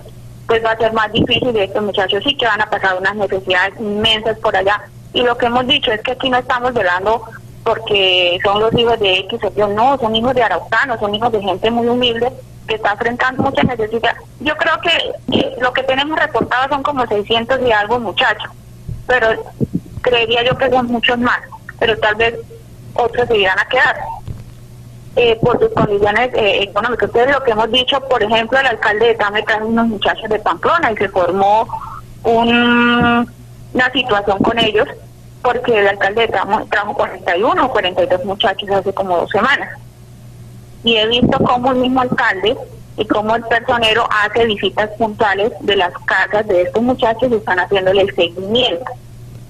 pues va a ser más difícil de estos muchachos sí que van a pasar unas necesidades inmensas por allá. Y lo que hemos dicho es que aquí no estamos velando porque son los hijos de X o Y, no, son hijos de araucanos, son hijos de gente muy humilde que está enfrentando muchas necesidades. Yo creo que lo que tenemos reportado son como 600 y algo muchachos, pero creería yo que son muchos más, pero tal vez otros se irán a quedar. Eh, por sus condiciones eh, económicas. Entonces, lo que hemos dicho, por ejemplo, el alcalde de Tame trajo unos muchachos de Pamplona y se formó una situación con ellos porque el alcalde de Tame trajo 41 o 42 muchachos hace como dos semanas. Y he visto cómo el mismo alcalde y cómo el personero hace visitas puntuales de las casas de estos muchachos y están haciéndole el seguimiento.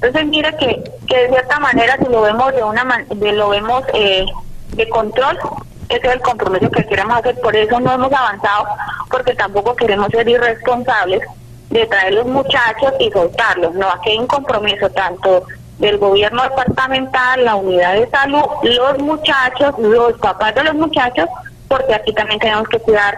Entonces, mire que, que de cierta manera, si lo vemos de una de lo vemos eh, de control, ese es el compromiso que queremos hacer, por eso no hemos avanzado, porque tampoco queremos ser irresponsables de traer los muchachos y soltarlos, no, aquí hay un compromiso tanto del gobierno departamental, la unidad de salud, los muchachos, los papás de los muchachos, porque aquí también tenemos que cuidar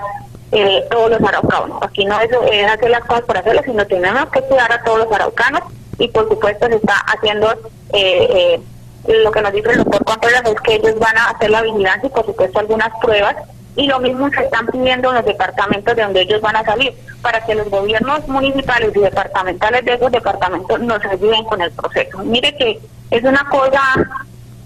eh, todos los araucanos. Aquí no es, hacer las cosas por hacerlas, sino tenemos que cuidar a todos los araucanos y por supuesto se está haciendo eh, eh, lo que nos dice el doctor Contreras es que ellos van a hacer la vigilancia y por supuesto algunas pruebas y lo mismo se están pidiendo en los departamentos de donde ellos van a salir para que los gobiernos municipales y departamentales de esos departamentos nos ayuden con el proceso. Mire que es una cosa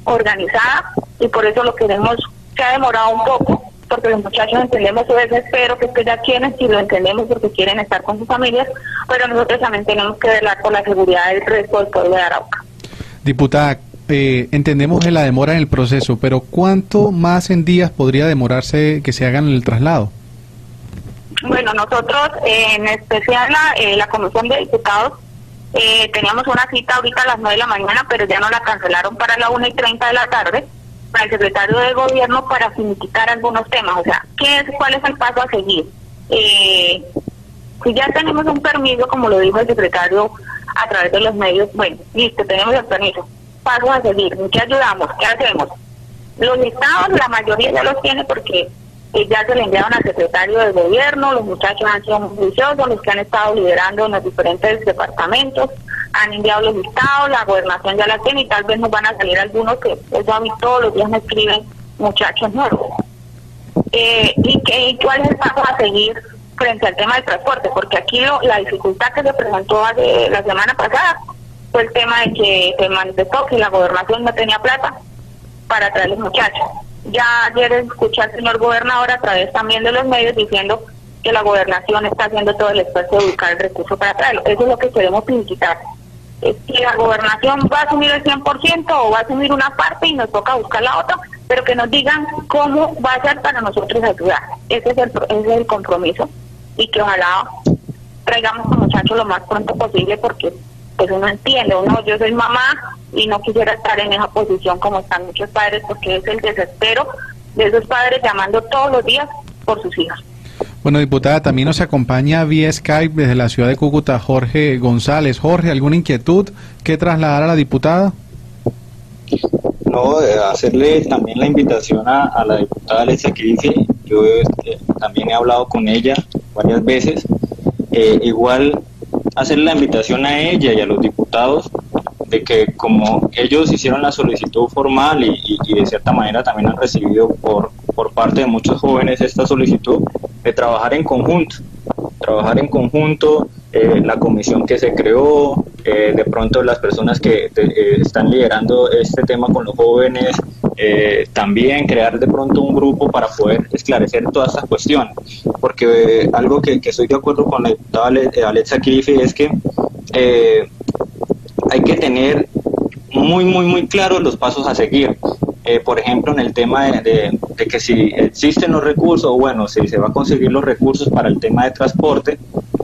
organizada y por eso lo queremos, se ha demorado un poco, porque los muchachos entendemos su desespero, que es ya quieren, si lo entendemos porque quieren estar con sus familias, pero nosotros también tenemos que velar por la seguridad del resto del pueblo de Arauca.
Diputada, eh, entendemos la demora en el proceso, pero ¿cuánto más en días podría demorarse que se hagan el traslado?
Bueno, nosotros, en especial la, eh, la Comisión de Diputados, eh, teníamos una cita ahorita a las 9 de la mañana, pero ya no la cancelaron para la 1 y 30 de la tarde, para el secretario de Gobierno para significar algunos temas. O sea, ¿qué es, ¿cuál es el paso a seguir? Eh, si ya tenemos un permiso, como lo dijo el secretario a través de los medios, bueno, listo, tenemos el permiso pasos a seguir, ¿qué ayudamos? ¿Qué hacemos? Los listados, la mayoría ya los tiene porque eh, ya se le enviaron al secretario del gobierno, los muchachos han sido muy juiciosos, los que han estado liderando en los diferentes departamentos, han enviado los listados, la gobernación ya la tiene y tal vez nos van a salir algunos que eso a mí todos los días me escriben muchachos nuevos. Eh, ¿Y qué, cuál es el paso a seguir frente al tema del transporte? Porque aquí la dificultad que se presentó la semana pasada fue el tema de que se manifestó que la gobernación no tenía plata para traer los muchachos. Ya ayer escuché al señor gobernador a través también de los medios diciendo que la gobernación está haciendo todo el esfuerzo de buscar el recurso para traerlo. Eso es lo que queremos pintar. Es que la gobernación va a asumir el 100% o va a asumir una parte y nos toca buscar la otra, pero que nos digan cómo va a ser para nosotros ayudar. Ese es el, ese es el compromiso y que ojalá traigamos a muchachos lo más pronto posible porque pues uno entiende, uno yo soy mamá y no quisiera estar en esa posición como están muchos padres porque es el desespero de esos padres llamando todos los días por sus hijos.
Bueno, diputada, también nos acompaña vía Skype desde la ciudad de Cúcuta Jorge González. Jorge, ¿alguna inquietud que trasladar a la diputada?
No, hacerle también la invitación a, la diputada Alexia Crifi. Yo este, también he hablado con ella varias veces. Eh, igual hacerle la invitación a ella y a los diputados de que como ellos hicieron la solicitud formal y, de cierta manera también han recibido por, por parte de muchos jóvenes esta solicitud, de trabajar en conjunto, trabajar en conjunto, eh, la comisión que se creó, eh, de pronto las personas que eh, están liderando este tema con los jóvenes, también crear de pronto un grupo para poder esclarecer todas estas cuestiones, porque algo que, que, estoy de acuerdo con la diputada Alexa Kirifi es que hay que tener muy, muy, muy claros los pasos a seguir. Eh, por ejemplo, en el tema de, que si existen los recursos, bueno, si se va a conseguir los recursos para el tema de transporte,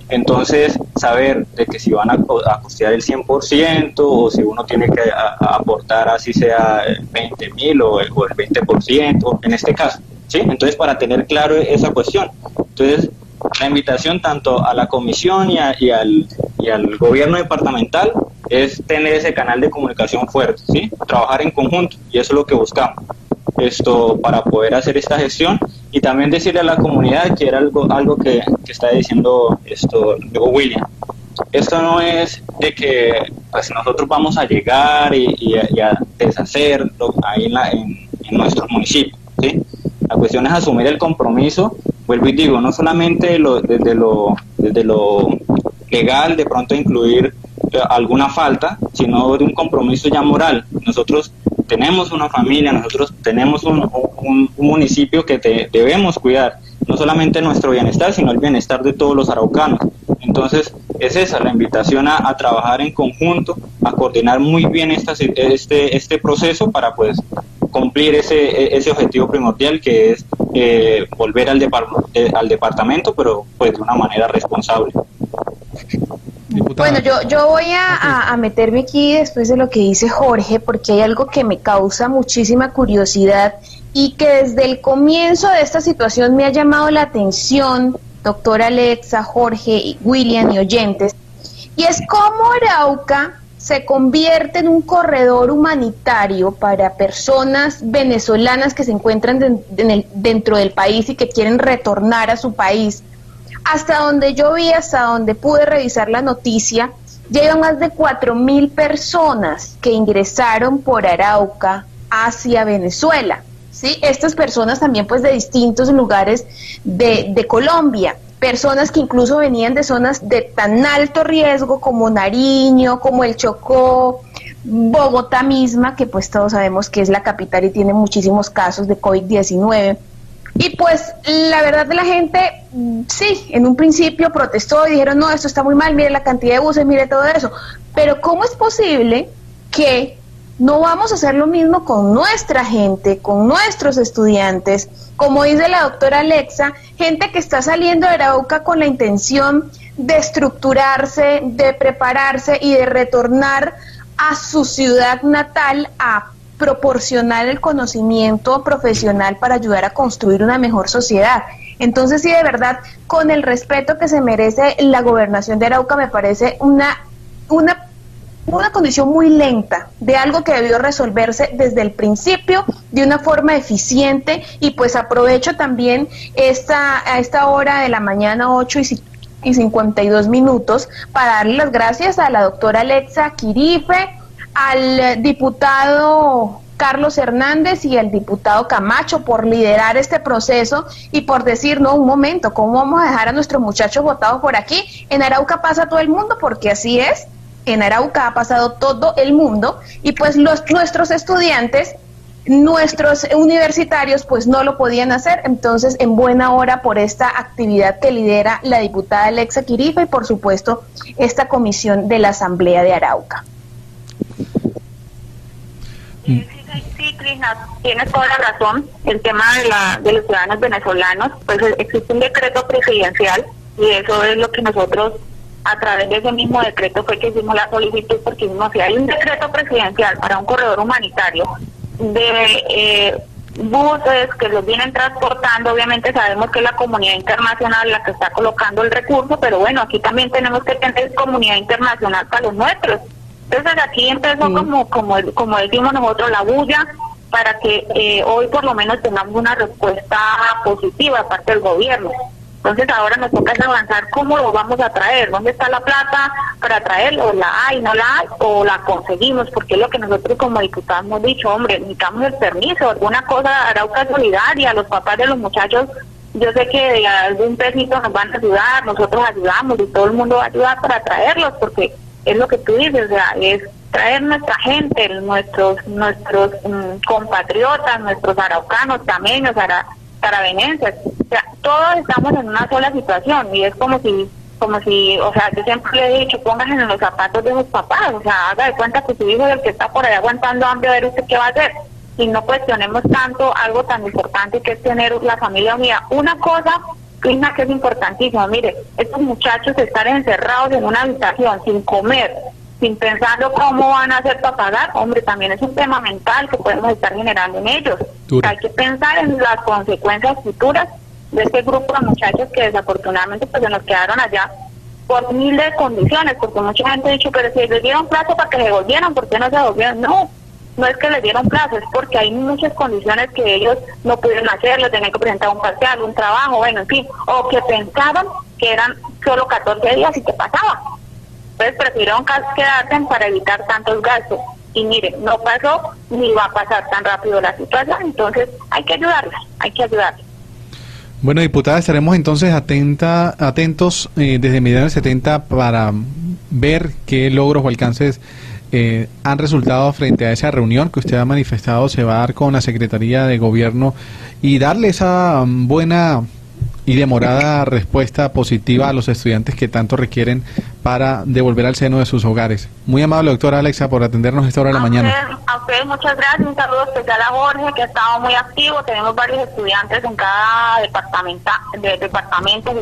entonces saber de que si van a, a costear el 100% o si uno tiene que aportar así sea 20 mil o, el 20%, en este caso, ¿sí? Entonces, para tener claro esa cuestión. Entonces, la invitación tanto a la comisión y, y, al, y al gobierno departamental es tener ese canal de comunicación fuerte, ¿sí? Trabajar en conjunto y eso es lo que buscamos. Esto para poder hacer esta gestión y también decirle a la comunidad que era algo algo que, que está diciendo esto William. Esto no es de que pues, nosotros vamos a llegar y, a, deshacer ahí en, la, en, nuestros municipios, ¿sí? La cuestión es asumir el compromiso, vuelvo y digo, no solamente lo, desde, lo, desde lo legal, de pronto incluir alguna falta, sino de un compromiso ya moral. Nosotros tenemos una familia, nosotros tenemos un, municipio que debemos cuidar, no solamente nuestro bienestar, sino el bienestar de todos los araucanos. Entonces, es esa la invitación a, trabajar en conjunto, a coordinar muy bien esta, este, este proceso para pues cumplir ese, ese objetivo primordial que es eh, volver al, eh, al departamento, pero pues de una manera responsable.
Bueno, yo, yo voy a, meterme aquí después de lo que dice Jorge, porque hay algo que me causa muchísima curiosidad y que desde el comienzo de esta situación me ha llamado la atención, doctora Alexa, Jorge, William y oyentes, y es cómo Arauca se convierte en un corredor humanitario para personas venezolanas que se encuentran dentro del país y que quieren retornar a su país hasta donde yo vi, hasta donde pude revisar la noticia, llegan más de mil personas que ingresaron por Arauca hacia Venezuela. ¿sí? Estas personas también pues de distintos lugares de, de Colombia personas que incluso venían de zonas de tan alto riesgo como Nariño, como el Chocó, Bogotá misma, que pues todos sabemos que es la capital y tiene muchísimos casos de COVID-19. Y pues la verdad de la gente, sí, en un principio protestó y dijeron, no, esto está muy mal, mire la cantidad de buses, mire todo eso. Pero ¿cómo es posible que no vamos a hacer lo mismo con nuestra gente, con nuestros estudiantes? Como dice la doctora Alexa, gente que está saliendo de Arauca con la intención de estructurarse, de prepararse y de retornar a su ciudad natal a proporcionar el conocimiento profesional para ayudar a construir una mejor sociedad. Entonces, sí, de verdad, con el respeto que se merece la gobernación de Arauca, me parece una, una, una condición muy lenta de algo que debió resolverse desde el principio de una forma eficiente y pues aprovecho también esta, a esta hora de la mañana 8 y y 52 minutos para darle las gracias a la doctora Alexa Quirife, al diputado Carlos Hernández y al diputado Camacho por liderar este proceso y por decir, no, un momento, ¿cómo vamos a dejar a nuestros muchachos votados por aquí? En Arauca pasa todo el mundo, porque así es, en Arauca ha pasado todo el mundo y pues los, nuestros estudiantes nuestros universitarios pues no lo podían hacer, entonces en buena hora por esta actividad que lidera la diputada Alexa Quirifa y por supuesto esta comisión de la Asamblea de Arauca.
Sí, sí, tienes toda la razón. El tema de, la, de los ciudadanos venezolanos, pues existe un decreto presidencial y eso es lo que nosotros a través de ese mismo decreto fue que hicimos la solicitud porque mismo si hay un decreto presidencial para un corredor humanitario de eh, buses que los vienen transportando, obviamente sabemos que es la comunidad internacional la que está colocando el recurso, pero bueno, aquí también tenemos que tener comunidad internacional para los nuestros. Entonces aquí empezó como, como, como decimos nosotros, la bulla para que eh, hoy por lo menos tengamos una respuesta positiva parte del gobierno. Entonces ahora nos toca avanzar cómo lo vamos a traer, dónde está la plata para traerlo, la hay, no la hay, o la conseguimos, porque es lo que nosotros como diputados hemos dicho, hombre, necesitamos el permiso, alguna cosa, Arauca Solidaria, los papás de los muchachos, yo sé que de algún pesito nos van a ayudar, nosotros ayudamos y todo el mundo va a ayudar para traerlos, porque es lo que tú dices, o sea, es traer nuestra gente, nuestros nuestros mm, compatriotas, nuestros araucanos, tameños, ara, carabenenses, o sea, todos estamos en una sola situación y es como si, como si, o sea, yo siempre le he dicho, pónganse en los zapatos de sus papás, o sea, haga de cuenta que su hijo es el que está por ahí aguantando hambre, a ver usted qué va a hacer. Y no cuestionemos tanto algo tan importante que es tener la familia unida. Una cosa, Crisna, que es importantísima, mire, estos muchachos están encerrados en una habitación sin comer, sin pensarlo cómo van a hacer para pagar, hombre, también es un tema mental que podemos estar generando en ellos. Hay que pensar en las consecuencias futuras de este grupo de muchachos que desafortunadamente pues se nos quedaron allá por miles de condiciones, porque mucha gente ha dicho, pero si les dieron plazo para que se volvieran, ¿por qué no se volvieron? No, no es que les dieron plazo, es porque hay muchas condiciones que ellos no pudieron hacer, les tenían que presentar un parcial, un trabajo, bueno, en fin, o que pensaban que eran solo 14 días y que pasaba. Entonces prefirieron quedarse para evitar tantos gastos. Y mire, no pasó ni va a pasar tan rápido la situación, entonces hay que ayudarles, hay que ayudarles.
Bueno, diputada, estaremos entonces atenta, atentos eh, desde mediados del 70 para ver qué logros o alcances eh, han resultado frente a esa reunión que usted ha manifestado se va a dar con la Secretaría de Gobierno y darle esa mm, buena y demorada respuesta positiva a los estudiantes que tanto requieren para devolver al seno de sus hogares. Muy amable, doctora Alexa, por atendernos esta hora de la mañana.
a ustedes muchas gracias. Un saludo especial a Jorge, que ha estado muy activo. Tenemos varios estudiantes en cada departamento, de departamento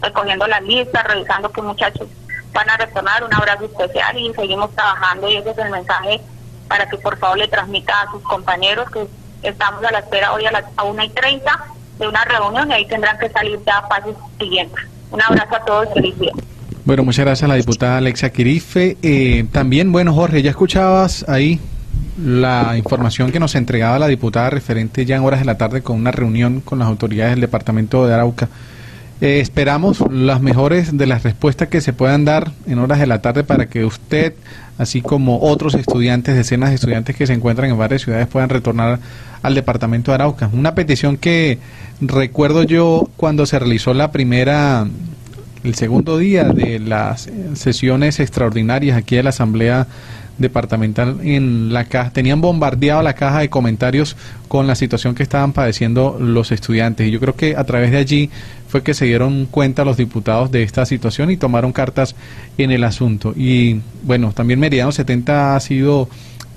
recogiendo las listas, revisando qué muchachos van a retornar. Un abrazo especial y seguimos trabajando y ese es el mensaje para que por favor le transmita a sus compañeros que estamos a la espera hoy a las a 1 y 30 de una reunión y ahí tendrán que salir ya pasos siguientes. Un abrazo a todos, feliz día.
Bueno, muchas gracias a la diputada Alexa Quirife. Eh, también, bueno, Jorge, ya escuchabas ahí la información que nos entregaba la diputada referente ya en horas de la tarde con una reunión con las autoridades del departamento de Arauca. Eh, esperamos las mejores de las respuestas que se puedan dar en horas de la tarde para que usted, así como otros estudiantes, decenas de estudiantes que se encuentran en varias ciudades, puedan retornar al departamento de Arauca. Una petición que recuerdo yo cuando se realizó la primera, el segundo día de las sesiones extraordinarias aquí de la Asamblea departamental en la caja, tenían bombardeado la caja de comentarios con la situación que estaban padeciendo los estudiantes. Y yo creo que a través de allí fue que se dieron cuenta los diputados de esta situación y tomaron cartas en el asunto. Y bueno, también Meridiano 70 ha sido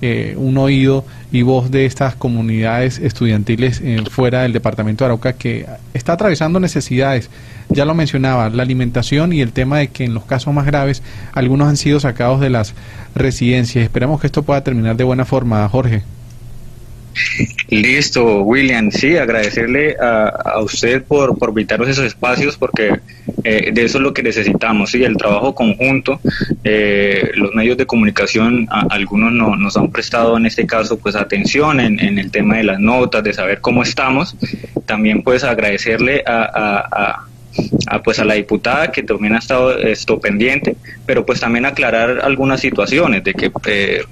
eh, un oído y voz de estas comunidades estudiantiles eh, fuera del departamento de Arauca que está atravesando necesidades. Ya lo mencionaba, la alimentación y el tema de que en los casos más graves algunos han sido sacados de las residencias. Esperamos que esto pueda terminar de buena forma, Jorge.
Listo, William. Sí, agradecerle a, usted por, por esos espacios porque eh, de eso es lo que necesitamos. Sí, el trabajo conjunto. Eh, los medios de comunicación, algunos no, nos han prestado en este caso pues atención en, en, el tema de las notas, de saber cómo estamos. También pues agradecerle a a, pues a la diputada que también ha estado esto pendiente, pero pues también aclarar algunas situaciones de que eh,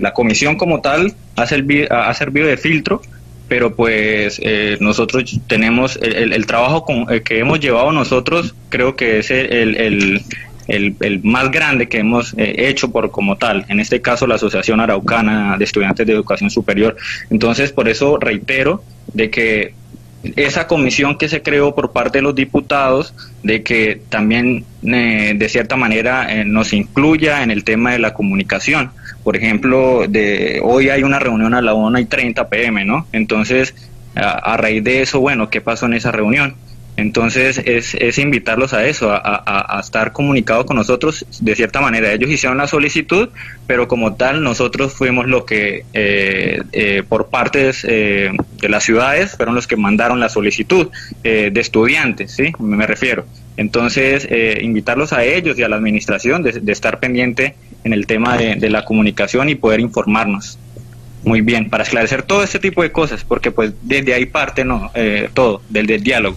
la comisión como tal ha servido, ha servido de filtro, pero pues eh, nosotros tenemos el, trabajo con, eh, que hemos llevado nosotros, creo que es el, el, el más grande que hemos eh, hecho por como tal, en este caso la Asociación Araucana de Estudiantes de Educación Superior. Entonces, por eso reitero de que esa comisión que se creó por parte de los diputados, de que también eh, de cierta manera eh, nos incluya en el tema de la comunicación. Por ejemplo, de hoy hay una reunión a la 1 y 30 pm, ¿no? Entonces, a raíz de eso, bueno, ¿qué pasó en esa reunión? Entonces es, es invitarlos a eso, a, estar comunicados con nosotros de cierta manera. Ellos hicieron la solicitud, pero como tal nosotros fuimos los que, eh, eh, por partes eh, de las ciudades, fueron los que mandaron la solicitud de estudiantes, ¿sí? Me refiero. Entonces, invitarlos a ellos y a la administración de, estar pendiente en el tema de, de la comunicación y poder informarnos muy bien para esclarecer todo este tipo de cosas, porque pues desde ahí parte no todo, del, del diálogo.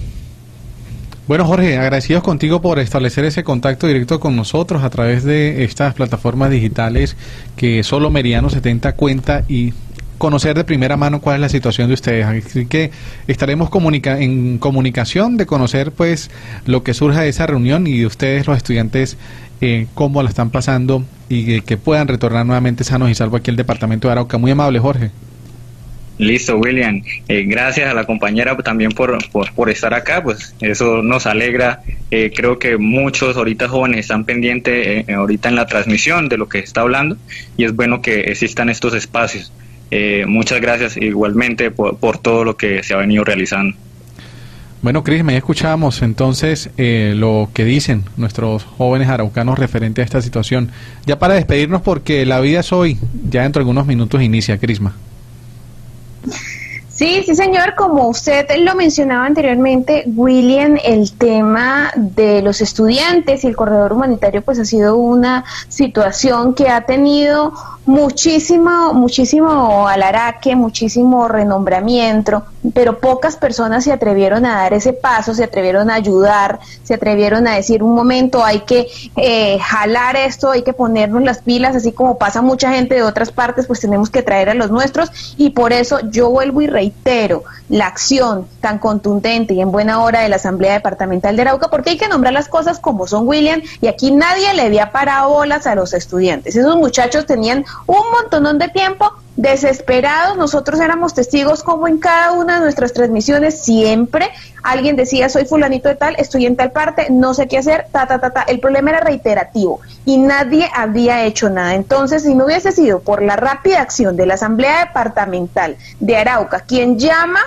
Bueno, Jorge, agradecidos contigo por establecer ese contacto directo con nosotros a través de estas plataformas digitales que solo Meridiano 70 cuenta y conocer de primera mano cuál es la situación de ustedes. Así que estaremos comunica en comunicación de conocer pues lo que surja de esa reunión y de ustedes los estudiantes eh, cómo la están pasando y que puedan retornar nuevamente sanos y salvos aquí al departamento de Arauca. Muy amable, Jorge.
Listo, William. Eh, gracias a la compañera también por, por, estar acá, pues eso nos alegra. Eh, creo que muchos ahorita jóvenes están pendientes eh, ahorita en la transmisión de lo que está hablando y es bueno que existan estos espacios. muchas gracias igualmente por, por, todo lo que se ha venido realizando.
Bueno, Cris, me escuchamos entonces lo que dicen nuestros jóvenes araucanos referente a esta situación. Ya para despedirnos, porque la vida es hoy, ya dentro de algunos minutos inicia, Crisma.
Sí, sí, señor. Como usted lo mencionaba anteriormente, William, el tema de los estudiantes y el corredor humanitario, pues ha sido una situación que ha tenido muchísimo, muchísimo alaraque, muchísimo renombramiento, pero pocas personas se atrevieron a dar ese paso, se atrevieron a ayudar, se atrevieron a decir un momento hay que eh, jalar esto, hay que ponernos las pilas, así como pasa mucha gente de otras partes, pues tenemos que traer a los nuestros y por eso yo vuelvo y reitero la acción tan contundente y en buena hora de la Asamblea Departamental de Arauca, porque hay que nombrar las cosas como son, William, y aquí nadie le había parado bolas a los estudiantes. Esos muchachos tenían un montón de tiempo desesperados, nosotros éramos testigos como en cada una de nuestras transmisiones siempre alguien decía soy fulanito de tal, estoy en tal parte, no sé qué hacer, ta, ta, ta, ta. El problema era reiterativo y nadie había hecho nada. Entonces, si no hubiese sido por la rápida acción de la Asamblea Departamental de Arauca, quien llama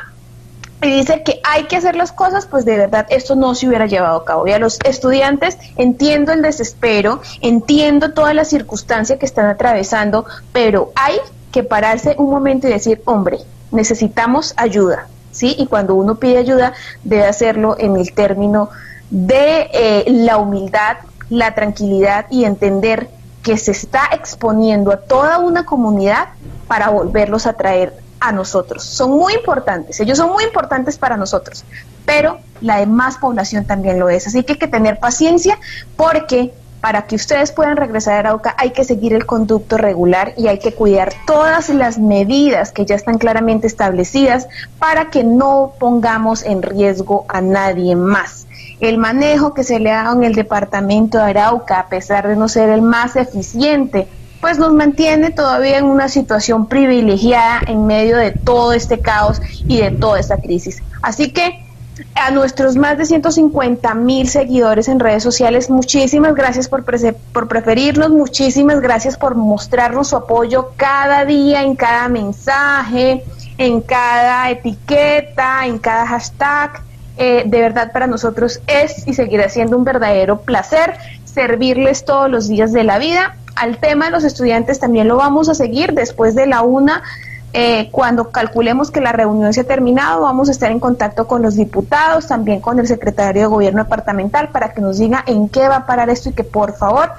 y dice que hay que hacer las cosas, pues de verdad esto no se hubiera llevado a cabo. Y a los estudiantes entiendo el desespero, entiendo toda la circunstancia que están atravesando, pero hay que pararse un momento y decir, hombre, necesitamos ayuda, ¿sí? Y cuando uno pide ayuda, debe hacerlo en el término de eh, la humildad, la tranquilidad y entender que se está exponiendo a toda una comunidad para volverlos a traer a nosotros. Son muy importantes, ellos son muy importantes para nosotros, pero la demás población también lo es. Así que hay que tener paciencia porque para que ustedes puedan regresar a Arauca hay que seguir el conducto regular y hay que cuidar todas las medidas que ya están claramente establecidas para que no pongamos en riesgo a nadie más. El manejo que se le ha dado en el departamento de Arauca, a pesar de no ser el más eficiente, pues nos mantiene todavía en una situación privilegiada en medio de todo este caos y de toda esta crisis. Así que a nuestros más de 150 mil seguidores en redes sociales, muchísimas gracias por, por preferirnos, muchísimas gracias por mostrarnos su apoyo cada día, en cada mensaje, en cada etiqueta, en cada hashtag. Eh, de verdad para nosotros es y seguirá siendo un verdadero placer servirles todos los días de la vida al tema de los estudiantes también lo vamos a seguir después de la una. Eh, cuando calculemos que la reunión se ha terminado, vamos a estar en contacto con los diputados, también con el secretario de Gobierno departamental, para que nos diga en qué va a parar esto y que por favor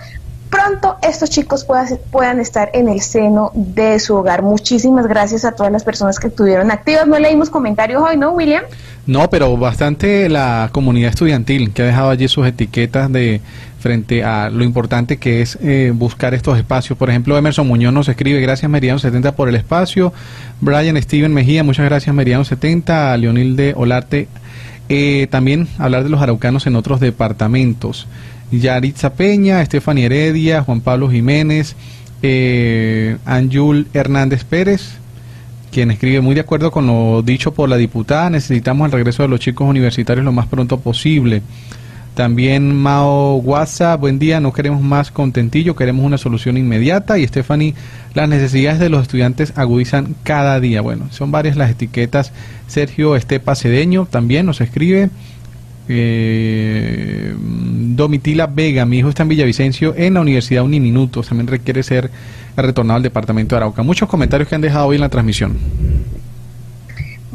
pronto estos chicos puedan, puedan estar en el seno de su hogar. Muchísimas gracias a todas las personas que estuvieron activas. No leímos comentarios hoy, ¿no, William?
No, pero bastante la comunidad estudiantil que ha dejado allí sus etiquetas de frente a lo importante que es eh, buscar estos espacios. Por ejemplo, Emerson Muñoz nos escribe, gracias Meridiano70 por el espacio. Brian Steven Mejía, muchas gracias Meridiano70. Leonil de Olarte, eh, también hablar de los araucanos en otros departamentos. Yaritza Peña, Estefania Heredia, Juan Pablo Jiménez, eh, Anjul Hernández Pérez, quien escribe muy de acuerdo con lo dicho por la diputada, necesitamos el regreso de los chicos universitarios lo más pronto posible. También Mao WhatsApp, buen día, no queremos más contentillo, queremos una solución inmediata. Y Stephanie, las necesidades de los estudiantes agudizan cada día. Bueno, son varias las etiquetas. Sergio Estepa Cedeño también nos escribe. Eh, Domitila Vega, mi hijo está en Villavicencio en la Universidad Uniminutos, también requiere ser retornado al departamento de Arauca. Muchos comentarios que han dejado hoy en la transmisión.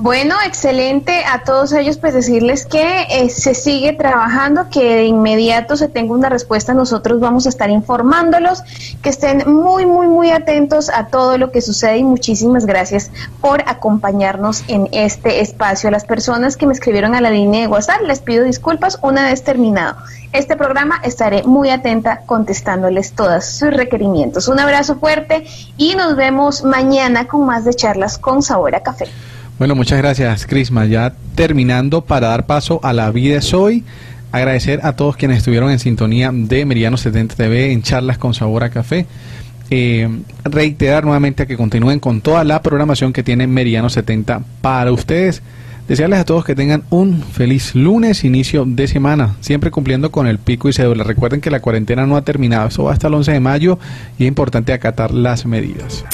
Bueno, excelente. A todos ellos, pues decirles que eh, se sigue trabajando, que de inmediato se tenga una respuesta. Nosotros vamos a estar informándolos, que estén muy, muy, muy atentos a todo lo que sucede y muchísimas gracias por acompañarnos en este espacio. A las personas que me escribieron a la línea de WhatsApp, les pido disculpas una vez terminado. Este programa estaré muy atenta contestándoles todos sus requerimientos. Un abrazo fuerte y nos vemos mañana con más de charlas con sabor a café.
Bueno, muchas gracias, Crisma. Ya terminando para dar paso a la vida es hoy. Agradecer a todos quienes estuvieron en sintonía de Meridiano 70 TV en charlas con sabor a café. Eh, reiterar nuevamente que continúen con toda la programación que tiene Meridiano 70 para ustedes. Desearles a todos que tengan un feliz lunes, inicio de semana, siempre cumpliendo con el pico y cédula. Recuerden que la cuarentena no ha terminado, eso va hasta el 11 de mayo y es importante acatar las medidas.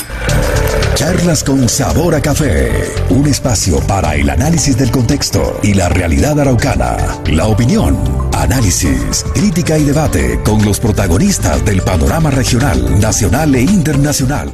Charlas con sabor a café. Un espacio para el análisis del contexto y la realidad araucana. La opinión, análisis, crítica y debate con los protagonistas del panorama regional, nacional e internacional.